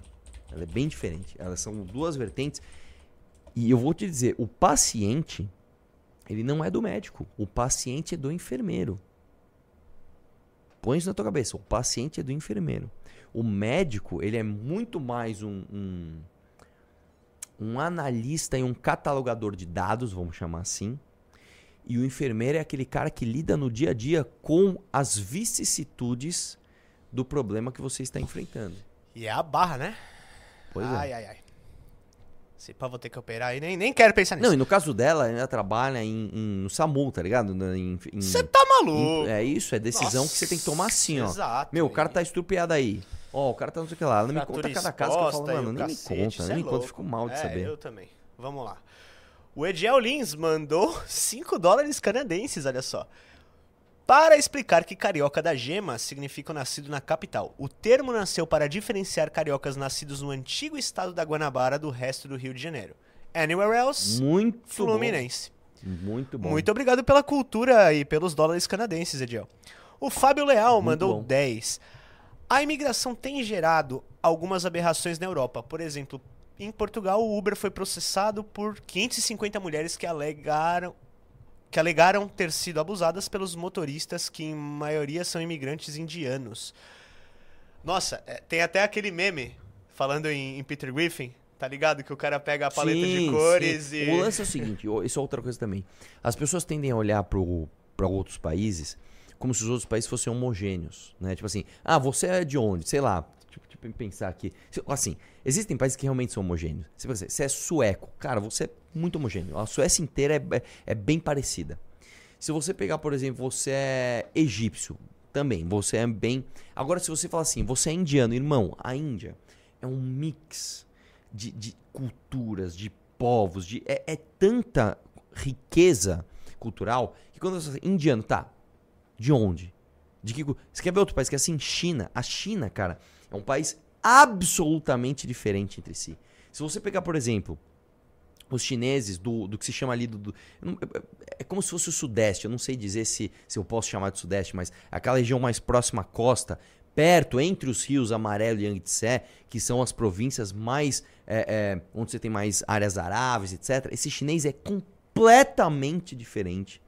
Ela é bem diferente. Elas são duas vertentes. E eu vou te dizer, o paciente, ele não é do médico. O paciente é do enfermeiro. Põe isso na tua cabeça. O paciente é do enfermeiro. O médico, ele é muito mais um, um, um analista e um catalogador de dados, vamos chamar assim. E o enfermeiro é aquele cara que lida no dia a dia com as vicissitudes do problema que você está enfrentando. E é a barra, né? Pois ai, é. ai, ai. Se pá, vou ter que operar aí, nem, nem quero pensar nisso. Não, e no caso dela, ela trabalha em, em- no SAMU, tá ligado? Você tá maluco. em- é isso, é decisão que você tem que tomar assim, ó. Exato. Meu, o cara tá estrupiado aí. Ó, o cara tá não sei o que lá. Ela não me conta cada caso que eu falo, e mano, nem me cacete, conta, nem é me conta, eu louco. fico mal de é, saber. eu também. Vamos lá. O Ediel Lins mandou 5 dólares canadenses, olha só. Para explicar que carioca da gema significa o nascido na capital. O termo nasceu para diferenciar cariocas nascidos no antigo estado da Guanabara do resto do Rio de Janeiro. Anywhere else, Muito Fluminense. bom. Muito bom. Muito obrigado pela cultura e pelos dólares canadenses, Ediel. O Fábio Leal Muito mandou bom. 10. A imigração tem gerado algumas aberrações na Europa. Por exemplo, em Portugal, o Uber foi processado por 550 mulheres que alegaram que alegaram ter sido abusadas pelos motoristas, que em maioria são imigrantes indianos. Nossa, é, tem até aquele meme falando em, em Peter Griffin, tá ligado? Que o cara pega a paleta de Sim, cores sim. e. O lance é o seguinte, isso é outra coisa também. As pessoas tendem a olhar para outros países como se os outros países fossem homogêneos, né? Tipo assim, ah, você é de onde? Sei lá. Tipo, tipo pensar aqui. Se- Assim, existem países que realmente são homogêneos. Se você, você é sueco, cara, você é muito homogêneo. A Suécia inteira é, é- é bem parecida. Se você pegar, por exemplo, você é egípcio, também, você é bem. Agora, se você falar assim, você é indiano, irmão, a Índia é um mix de, de culturas, de povos, de, é, é tanta riqueza cultural que quando você fala assim, indiano, tá? De onde? De que, você quer ver outro país que é assim, China? A China, cara, é um país absolutamente diferente entre si. Se você pegar, por exemplo, os chineses do, do que se chama ali do, do- é- é como se fosse o sudeste eu não sei dizer se, se eu posso chamar de sudeste mas aquela região mais próxima à costa perto entre os rios Amarelo e Yangtze que são as províncias mais é, é, onde você tem mais áreas aráveis etc esse chinês é completamente diferente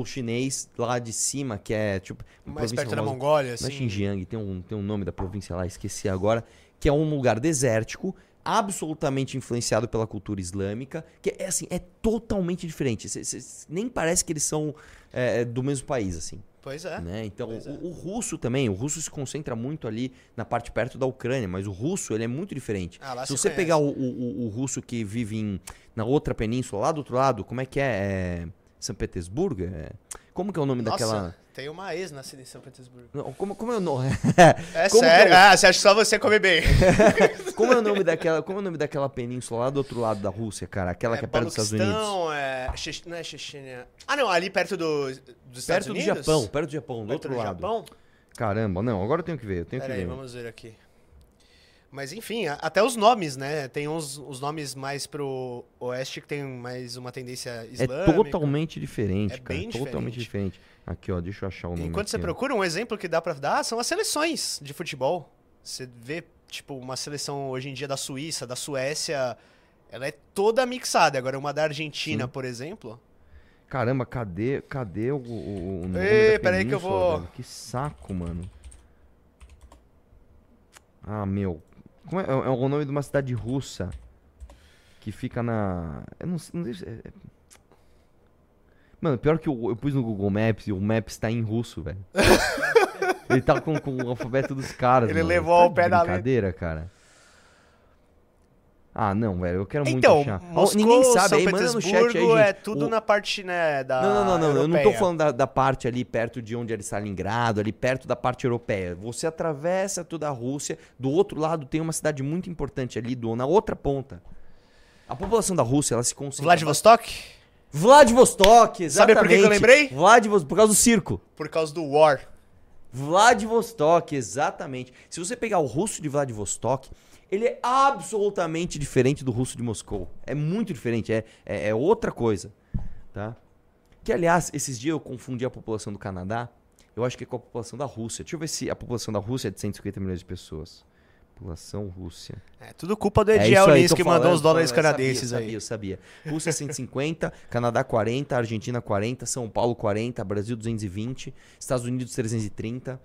do chinês lá de cima que é tipo mais perto da famosa- Mongólia, não é assim. Xinjiang, tem um, tem um nome da província lá, esqueci agora, que é um lugar desértico, absolutamente influenciado pela cultura islâmica, que é assim, é totalmente diferente. Cê- cê- nem parece que eles são é, do mesmo país, assim. Pois é. Né? Então, Pois é. o, o russo também, o russo se concentra muito ali na parte perto da Ucrânia, mas o russo ele é muito diferente. Ah, Se se você conhece. pegar o, o- o- o russo que vive em- na outra península, lá do outro lado, como é que é? É São Petersburgo? É- Como que é o nome Nossa, daquela... tem uma ex nascida em São Petersburgo. Não, Como, como é o nome? É Como que sério? é o- Ah, você acha que só você come bem? Como é o nome daquela, como é o nome daquela península lá do outro lado da Rússia, cara? Aquela que é perto dos Estados Unidos. É... Não é Chechênia. Ah, não, ali perto do... dos Estados Perto do Unidos? Japão, perto do Japão, do Perto outro do lado. Japão? Caramba, não, agora eu tenho que ver, eu tenho Pera que aí, ver. vamos ver aqui. Mas enfim, até os nomes, né? Tem uns os nomes mais pro oeste que tem mais uma tendência É islâmica. totalmente diferente, É cara. bem totalmente diferente. diferente. Aqui, ó, deixa eu achar o nome. Enquanto você aqui, ó. procura, um exemplo que dá pra dar são as seleções de futebol. Você vê, tipo, uma seleção hoje em dia da Suíça, da Suécia, ela é toda mixada. Agora, uma da Argentina, Sim. por exemplo. Caramba, cadê, cadê o, o, o nome Ei, peraí que eu vou- velho? Que saco, mano. Ah, meu. Como é, é o nome de uma cidade russa que fica na... Eu não, sei- não sei se... é- é- Mano, pior que eu, eu pus no Google Maps e o Maps tá em russo, velho. Ele tá com, com o alfabeto dos caras, Ele mano. levou Tá ao de pé da letra. brincadeira, cara. Ah, não, velho, eu quero muito Então, achar. Moscou, Ninguém sabe, São aí manda no chat aí, gente. é tudo O- na parte, né, da não, não, não, não. Eu não tô europeia. falando da, da parte ali perto de onde era Stalingrado, ali perto da parte europeia. Você atravessa toda a Rússia, do outro lado tem uma cidade muito importante ali, do, na outra ponta. A população da Rússia, ela se concentra... Vladivostok? Vladivostok, Sabe exatamente. por que que eu lembrei? Vladivostok, por causa do circo. Por causa do War. Vladivostok, exatamente. Se você pegar o russo de Vladivostok, ele é absolutamente diferente do russo de Moscou. É muito diferente, é, é, é outra coisa, tá? Que, aliás, esses dias eu confundi a população do Canadá, eu acho que é com a população da Rússia. Deixa eu ver se a população da Rússia é de 150 milhões de pessoas. População Rússia. É tudo culpa do É Ediel Lins tô que falando, mandou os dólares falando, canadenses sabia, aí. Eu sabia, eu sabia. Rússia 150, Canadá 40, Argentina 40, São Paulo 40, Brasil 220, Estados Unidos 330.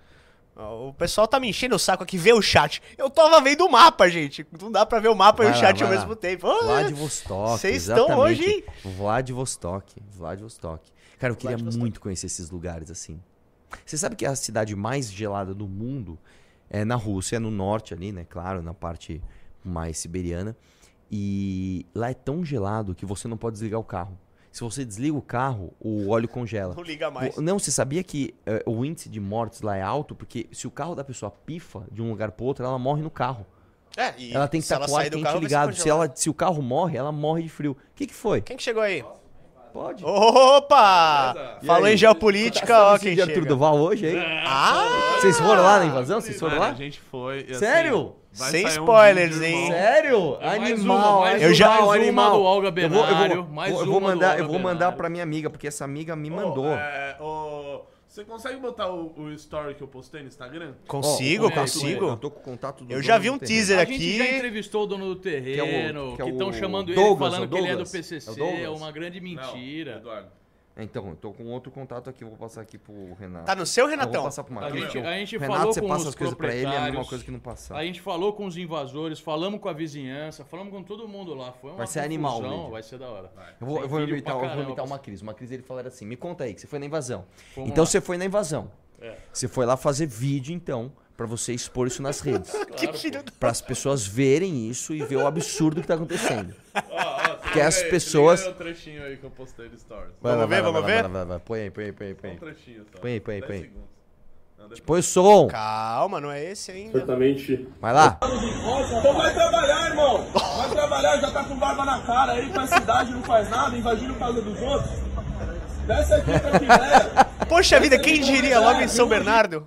O pessoal tá me enchendo o saco aqui, vê o chat. Eu tava vendo o mapa, gente. Não dá pra ver o mapa e Vai o lá, chat ao vai lá. mesmo tempo. Ah, Vladivostok. Vocês estão hoje, hein? Vladivostok. Vladivostok. Cara, eu queria muito conhecer esses lugares assim. Você sabe que a cidade mais gelada do mundo é na Rússia, no norte ali, né? Claro, na parte mais siberiana. E lá é tão gelado que você não pode desligar o carro. Se você desliga o carro, o óleo congela. Não liga mais. Não, você sabia que eh, o índice de mortes lá é alto? Porque se o carro da pessoa pifa de um lugar pro outro, ela morre no carro. É, e Ela tem que estar ela com o ar quente ligado. Se, ela, se o carro morre, ela morre de frio. O que, que foi? Quem que chegou aí? Pode. Opa! Falou em geopolítica, Tá ó quem de Arthur chega. Duval hoje, hein? Ah! Vocês foram lá na invasão? Vocês foram lá? A gente foi. e, assim, Sério? Vai Sem sair um spoilers, vídeo, hein? Sério? É animal, uma, Eu já- mais uma animal. do Olga Eu vou- eu vou- Benário, mais eu vou mandar, eu vou mandar Benário. pra minha amiga, porque essa amiga me mandou. é, ô, você consegue botar o, o story que eu postei no Instagram? Consigo, Ó, o contato consigo. Eu tô com contato do Eu já vi um terreno. teaser A aqui. gente já entrevistou o dono do terreno, que é que o estão chamando Douglas, ele é falando que ele é do. PCC, É é, uma grande Não, mentira. Eduardo. Então, eu tô com outro contato aqui, eu vou passar aqui pro Renato. Tá no seu, Eu vou Renatão? passar pro A Marquinhos. gente, a gente Renato, falou você com passa os as coisas pra ele, é a mesma proprietários, coisa que não passar. A gente falou com os invasores, falamos com a vizinhança, falamos com todo mundo lá. Foi uma Vai ser animal, confusão, Lídio. Vai ser da hora. Eu vou, eu vou imitar, eu vou imitar uma Cris. Uma Cris ele falaram assim: me conta aí, que você foi na invasão. Fomos então lá. você foi na invasão. É. Você foi lá fazer vídeo, então, pra você expor isso nas redes. Claro. Para as pessoas verem isso e ver o absurdo que tá acontecendo. Ó, ó, se Que as pessoas- aí o trechinho aí que eu postei no Stories. Vai, Vamos ver, vamos ver? Põe aí, põe aí, põe aí, põe Um aí. trechinho só. Põe aí, põe aí, 10 põe aí. Põe o som. Calma, não é esse ainda. Certamente Vai lá. Então vai trabalhar, irmão. Vai trabalhar, já tá com barba na cara aí, pra cidade, não faz nada, invadindo casa dos outros. Desce aqui pra Quiméria. Poxa vida, quem diria logo em São Bernardo?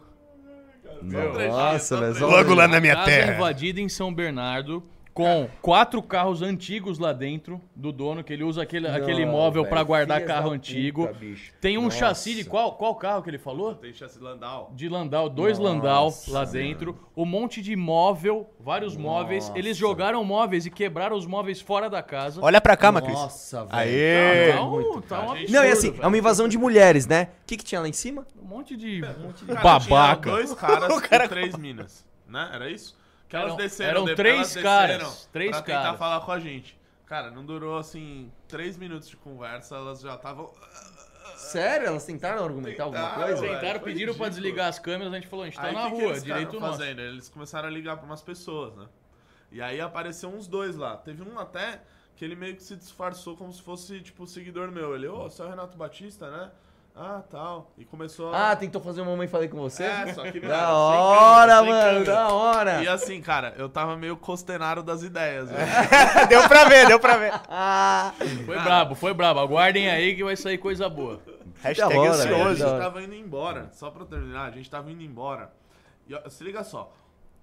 Nossa, velho. Logo lá na minha Casa terra. invadida em São Bernardo. Com quatro carros antigos lá dentro do dono, que ele usa aquele, aquele imóvel pra guardar carro antigo. puta. Tem um Nossa. chassi de qual, qual carro que ele falou? Tem chassi Landau. De Landau, dois Landau lá dentro, um monte de móvel, vários móveis. Eles jogaram móveis e quebraram os móveis fora da casa. Olha pra cá, Macris. Nossa, velho. Aê! tá, um, muito, tá um absurdo, Não, e assim, velho. é uma invasão de mulheres, né? O que, que tinha lá em cima? Um monte de, um monte de Cara, babaca. Tinha dois caras O cara- e três minas, né? Era isso? Que elas Eram- desceram. eram depois três elas caras, três pra tentar caras. falar com a gente. Cara, não durou assim três minutos de conversa, elas já estavam. Sério? Elas tentaram argumentar alguma Tentaram, coisa? velho. Tentaram, pediram pra ridículo. desligar as câmeras, a gente falou, a gente tá Aí, na que que rua, eles direito nosso. fazendo? Eles começaram a ligar pra umas pessoas, né? E aí apareceu uns dois lá. Teve um até que ele meio que se disfarçou como se fosse, tipo, seguidor meu. Ele, ô, você é o Renato Batista, né? Ah, tal. E começou a. Ah, tentou fazer uma mamãe falei com você? É, só que Da hora, mano, câmera. da hora. E assim, cara, eu tava meio costenado das ideias, velho. deu pra ver, deu pra ver. Ah, Foi brabo, foi brabo. Aguardem aí que vai sair coisa boa. Hashtag Aí a ansioso. gente tava indo embora, só pra terminar, a gente tava indo embora. E ó, se liga só,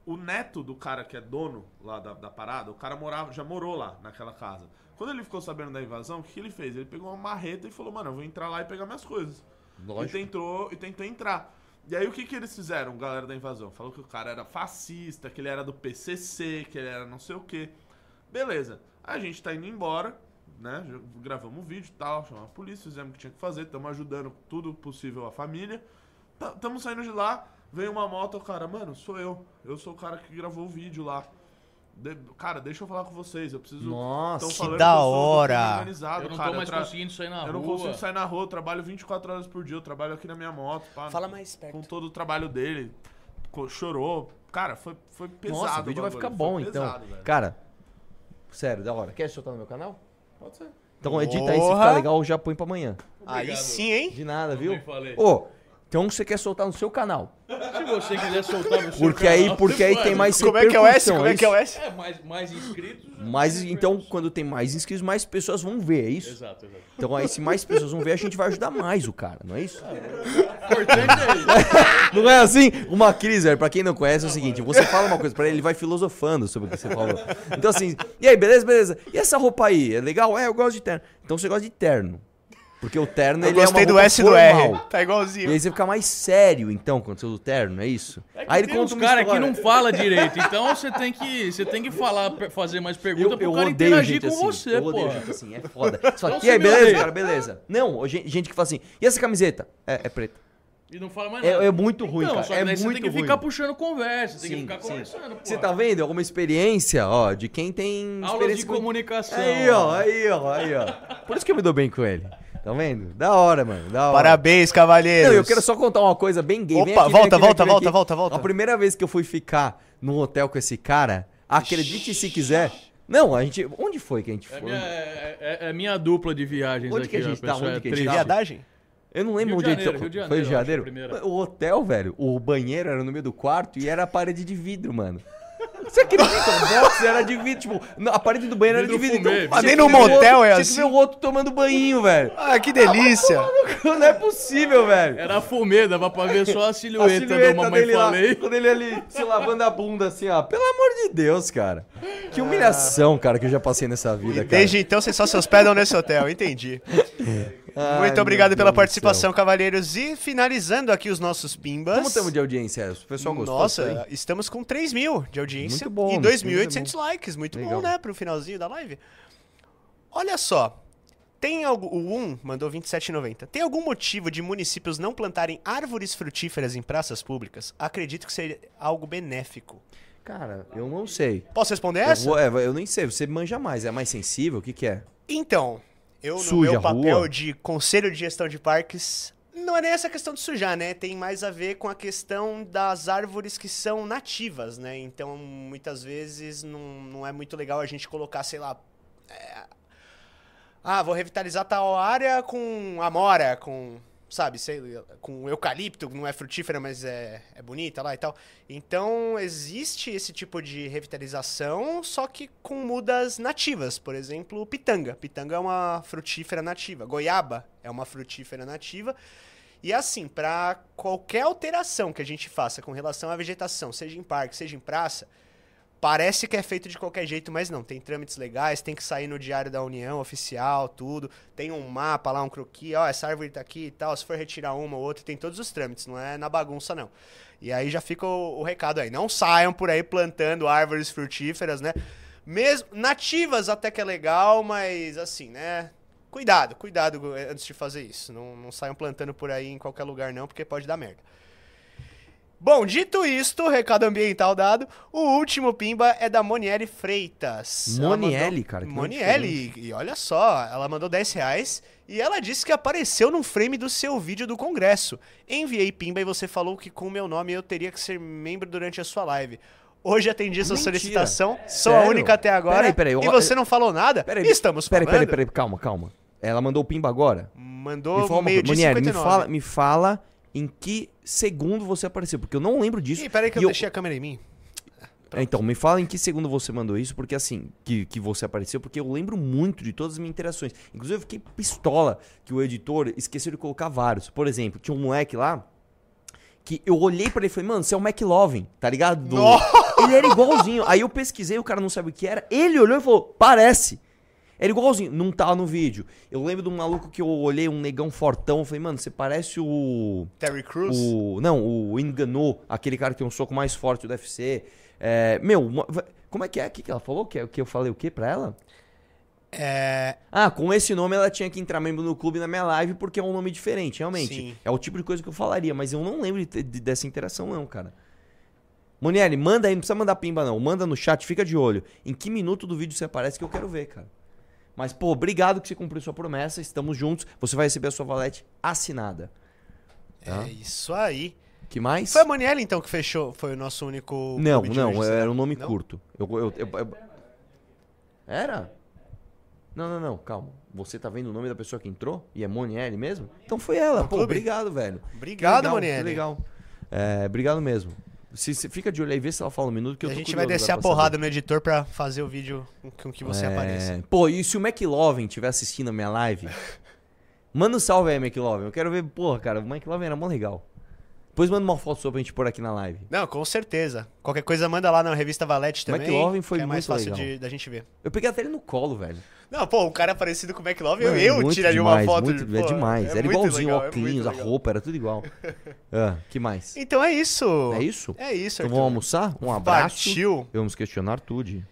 o neto do cara que é dono lá da, da parada, o cara morava, já morou lá naquela casa. Quando ele ficou sabendo da invasão, o que, ele fez? Ele pegou uma marreta e falou, mano, eu vou entrar lá e pegar minhas coisas. Lógico. E tentou, e tentou entrar. E aí o que, que eles fizeram, galera da invasão? Falou que o cara era fascista, que ele era do PCC, que ele era não sei o quê. Beleza. A gente tá indo embora, né? Já Gravamos um vídeo e tal, chamamos a polícia, fizemos o que tinha que fazer, estamos ajudando tudo possível a família. Estamos saindo de lá, veio uma moto, o cara, mano, sou eu. Eu sou o cara que gravou o vídeo lá. De- cara, deixa eu falar com vocês, eu preciso. Nossa, que da eu sou do crime hora. organizado, Eu não cara, tô mais tra- conseguindo sair na eu rua. não consigo sair na rua, eu trabalho 24 horas por dia, eu trabalho aqui na minha moto. Pá, Fala mais perto. Com todo o trabalho dele, chorou. Cara, foi, foi pesado. Nossa, o vídeo vai ficar foi bom, então. pesado. Cara, sério, da hora. Quer soltar no meu canal? Pode ser. Então edita aí, se ficar legal, já põe pra amanhã. Aí sim, hein? De nada, viu? Também falei. Então você quer soltar no seu canal. Se você quiser soltar no seu Porque aí, canal, porque você aí pode. tem mais Como é que é o S? Como é que é o? S? É, mais, mais inscritos. Mas então, quando tem mais inscritos, mais pessoas vão ver, é isso? Exato, exato. Então aí, se mais pessoas vão ver, a gente vai ajudar mais o cara, não é isso? Importante é isso. Não é assim? Uma crise, velho, pra quem não conhece, é o seguinte: você fala uma coisa pra ele, ele vai filosofando sobre o que você falou. Então, assim, e aí, beleza, beleza. E essa roupa aí? É legal? É, eu gosto de terno. Então você gosta de terno. Porque o terno Eu ele é uma gostei do S e do R. formal. Tá E igualzinho. aí você fica mais sério, então, quando você usa o terno, é isso? aí ele tem uns conta uma cara que não fala direito, então você tem que, você tem que falar, fazer mais perguntas Eu, pro eu cara odeio interagir gente com assim. você, eu pô. odeio gente assim, é foda. Só Então que, e aí, beleza, odeia. cara, beleza. Não, gente, gente que fala assim, e essa camiseta? É, é preta. E não fala mais nada. É, é muito ruim, Não, cara. só que é daí você muito tem que ruim. ficar puxando conversa, tem que Sim, ficar sim. conversando. Você tá vendo? É uma experiência, ó, de quem tem Aulas experiência de com- comunicação. Aí, ó, aí, ó, aí, ó. Por isso que eu me dou bem com ele. Tá vendo? Da hora, mano. Da hora. Parabéns, cavalheiros. Não, eu quero só contar uma coisa bem gay. Vem Opa, aqui, vem volta, aqui, volta, vem volta, volta, volta. A primeira vez que eu fui ficar num hotel com esse cara, acredite se quiser. Não, a gente. Onde foi que a gente É foi? minha, é, é- é minha dupla de viagens Onde aqui, que a gente ó, tá? Onde é que a gente tá? Viadagem? Eu não lembro Rio de onde a gente Janeiro, foi. Rio de Foi Janeiro, Rio de Janeiro? O hotel, velho, o banheiro era no meio do quarto e era a parede de vidro, mano. Você acredita? O box era de vidro, tipo, a parede do banheiro era de Vidro vidro. fumê, Então, Mas nem tinha no motel outro- é Tinha assim? que ver o outro tomando banho, velho. Ah, que delícia. Não é possível, velho. Era fumê, dava pra ver só a A silhueta, silhueta do Mamãe dele lá, Falei. quando ele ali se lavando a bunda assim, ó. Pelo amor de Deus, cara. Que humilhação, cara, que eu já passei nessa vida, cara. Desde então, vocês só se hospedam nesse hotel, entendi. Muito obrigado pela participação, cavalheiros. E finalizando aqui os nossos pimbas. Como estamos de audiência? O pessoal gostou Nossa, estamos com 3 mil de audiência Muito bom, e muito 2.800 likes. Muito Legal. bom, né? Pro finalzinho da live. Olha só. Tem algo. O 1 mandou 27,90. Tem algum motivo de municípios não plantarem árvores frutíferas em praças públicas? Acredito que seria algo benéfico. Cara, eu não sei. Posso responder Eu, essa? vou- é, eu nem sei, você manja mais, é mais sensível? O que que é? Então, eu no Suja meu papel rua? de conselho de gestão de parques, não é nem essa questão de sujar, né? Tem mais a ver com a questão das árvores que são nativas, né? Então, muitas vezes não, não é muito legal a gente colocar, sei lá. é, Ah, vou revitalizar tal área com amora, com. Sabe, com eucalipto, não é frutífera, mas é, é bonita lá e tal. Então, existe esse tipo de revitalização, só que com mudas nativas. Por exemplo, pitanga. Pitanga é uma frutífera nativa. Goiaba é uma frutífera nativa. E assim, para qualquer alteração que a gente faça com relação à vegetação, seja em parque, seja em praça, parece que é feito de qualquer jeito, mas não. Tem trâmites legais, tem que sair no Diário da União oficial, tudo. Tem um mapa lá, um croquis, ó, essa árvore tá aqui e tal. Se for retirar uma ou outra, tem todos os trâmites, não é na bagunça, não. E aí já fica o, o recado aí. Não saiam por aí plantando árvores frutíferas, né? Mesmo nativas até que é legal, mas assim, né? Cuidado, cuidado antes de fazer isso. Não, não saiam plantando por aí em qualquer lugar, não, porque pode dar merda. Bom, dito isto, recado ambiental dado, o último pimba é da Monielle Freitas. Ela Monielle, mandou- cara, Monielle, e olha só, ela mandou 10 reais e ela disse que apareceu num frame do seu vídeo do congresso. Enviei pimba e você falou que com meu nome eu teria que ser membro durante a sua live. Hoje atendi sua Mentira. solicitação, sou a Sério? única até agora. Peraí, peraí, eu- e você não falou nada? Peraí, Estamos peraí, falando. peraí, peraí, calma, calma. Ela mandou o pimba agora? Mandou me fala uma meio dia Monieri, me 59. fala, me fala em que segundo você apareceu, porque eu não lembro disso. Ih, peraí que E eu deixei a câmera em mim. É, Então, me fala em que segundo você mandou isso, porque assim, que, que você apareceu, porque eu lembro muito de todas as minhas interações. Inclusive, eu fiquei pistola que o editor esqueceu de colocar vários. Por exemplo, tinha um moleque lá que eu olhei pra ele e falei, mano, você é o McLovin, tá ligado? Do- Ele era igualzinho. Aí eu pesquisei, o cara não sabe o que era. Ele olhou e falou, parece. Era igualzinho, não tava no vídeo. Eu lembro de um maluco que eu olhei, um negão fortão, eu falei, mano, você parece o. Terry Crews? O, não, o Enganou, aquele cara que tem um soco mais forte do UFC. É, meu, como é que é? O que, que ela falou? Que, que eu falei o que pra ela? É. Ah, com esse nome ela tinha que entrar membro no clube na minha live porque é um nome diferente, realmente. Sim. É o tipo de coisa que eu falaria, mas eu não lembro de- de- dessa interação, não, cara. Monielle, manda aí, não precisa mandar pimba, não. Manda no chat, fica de olho. Em que minuto do vídeo você aparece que eu quero ver, cara. Mas, pô, obrigado que você cumpriu sua promessa. Estamos juntos. Você vai receber a sua valete assinada. Tá? É isso aí. Que mais? Foi a Monielle, então, que fechou. Foi o nosso único. Não, não, hoje, era um nome Não? curto. Eu, eu- eu- eu- Era? Não, não, não, calma. Você tá vendo o nome da pessoa que entrou? E é Monielle mesmo? Então foi ela. Pô, clube? obrigado, velho. Obrigado, Monielle. Que legal. É, obrigado mesmo. Se, se- fica de olho aí, vê se ela fala um minuto que E eu a tô gente vai descer a porrada saber. no editor pra fazer o vídeo com- com que você É, apareça. Pô, e se o McLovin estiver assistindo a minha live, manda um salve aí, McLovin. Eu quero ver, porra, cara, o McLovin era mó legal. Depois manda uma foto sua pra gente pôr aqui na live. Não, com certeza. Qualquer coisa manda lá na revista Valete também. McLovin foi que é mais muito fácil legal. de, da gente ver. Eu peguei até ele no colo, velho. Não, pô, um cara parecido com o McLovin, eu, Mano, eu muito tiraria demais, uma foto. muito- de- é pô, demais. é era igualzinho, legal, o é óculos, a legal. roupa, era tudo igual. ah, que mais? Então é isso. É isso? É isso, Então Arthur. vamos almoçar? Um abraço. Partiu. Vamos questionar tudo.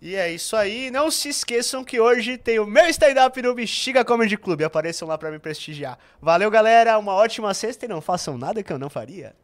E é isso aí. Não se esqueçam que hoje tem o meu stand-up no Bexiga Comedy Club. Apareçam lá pra me prestigiar. Valeu, galera. Uma ótima sexta e não façam nada que eu não faria.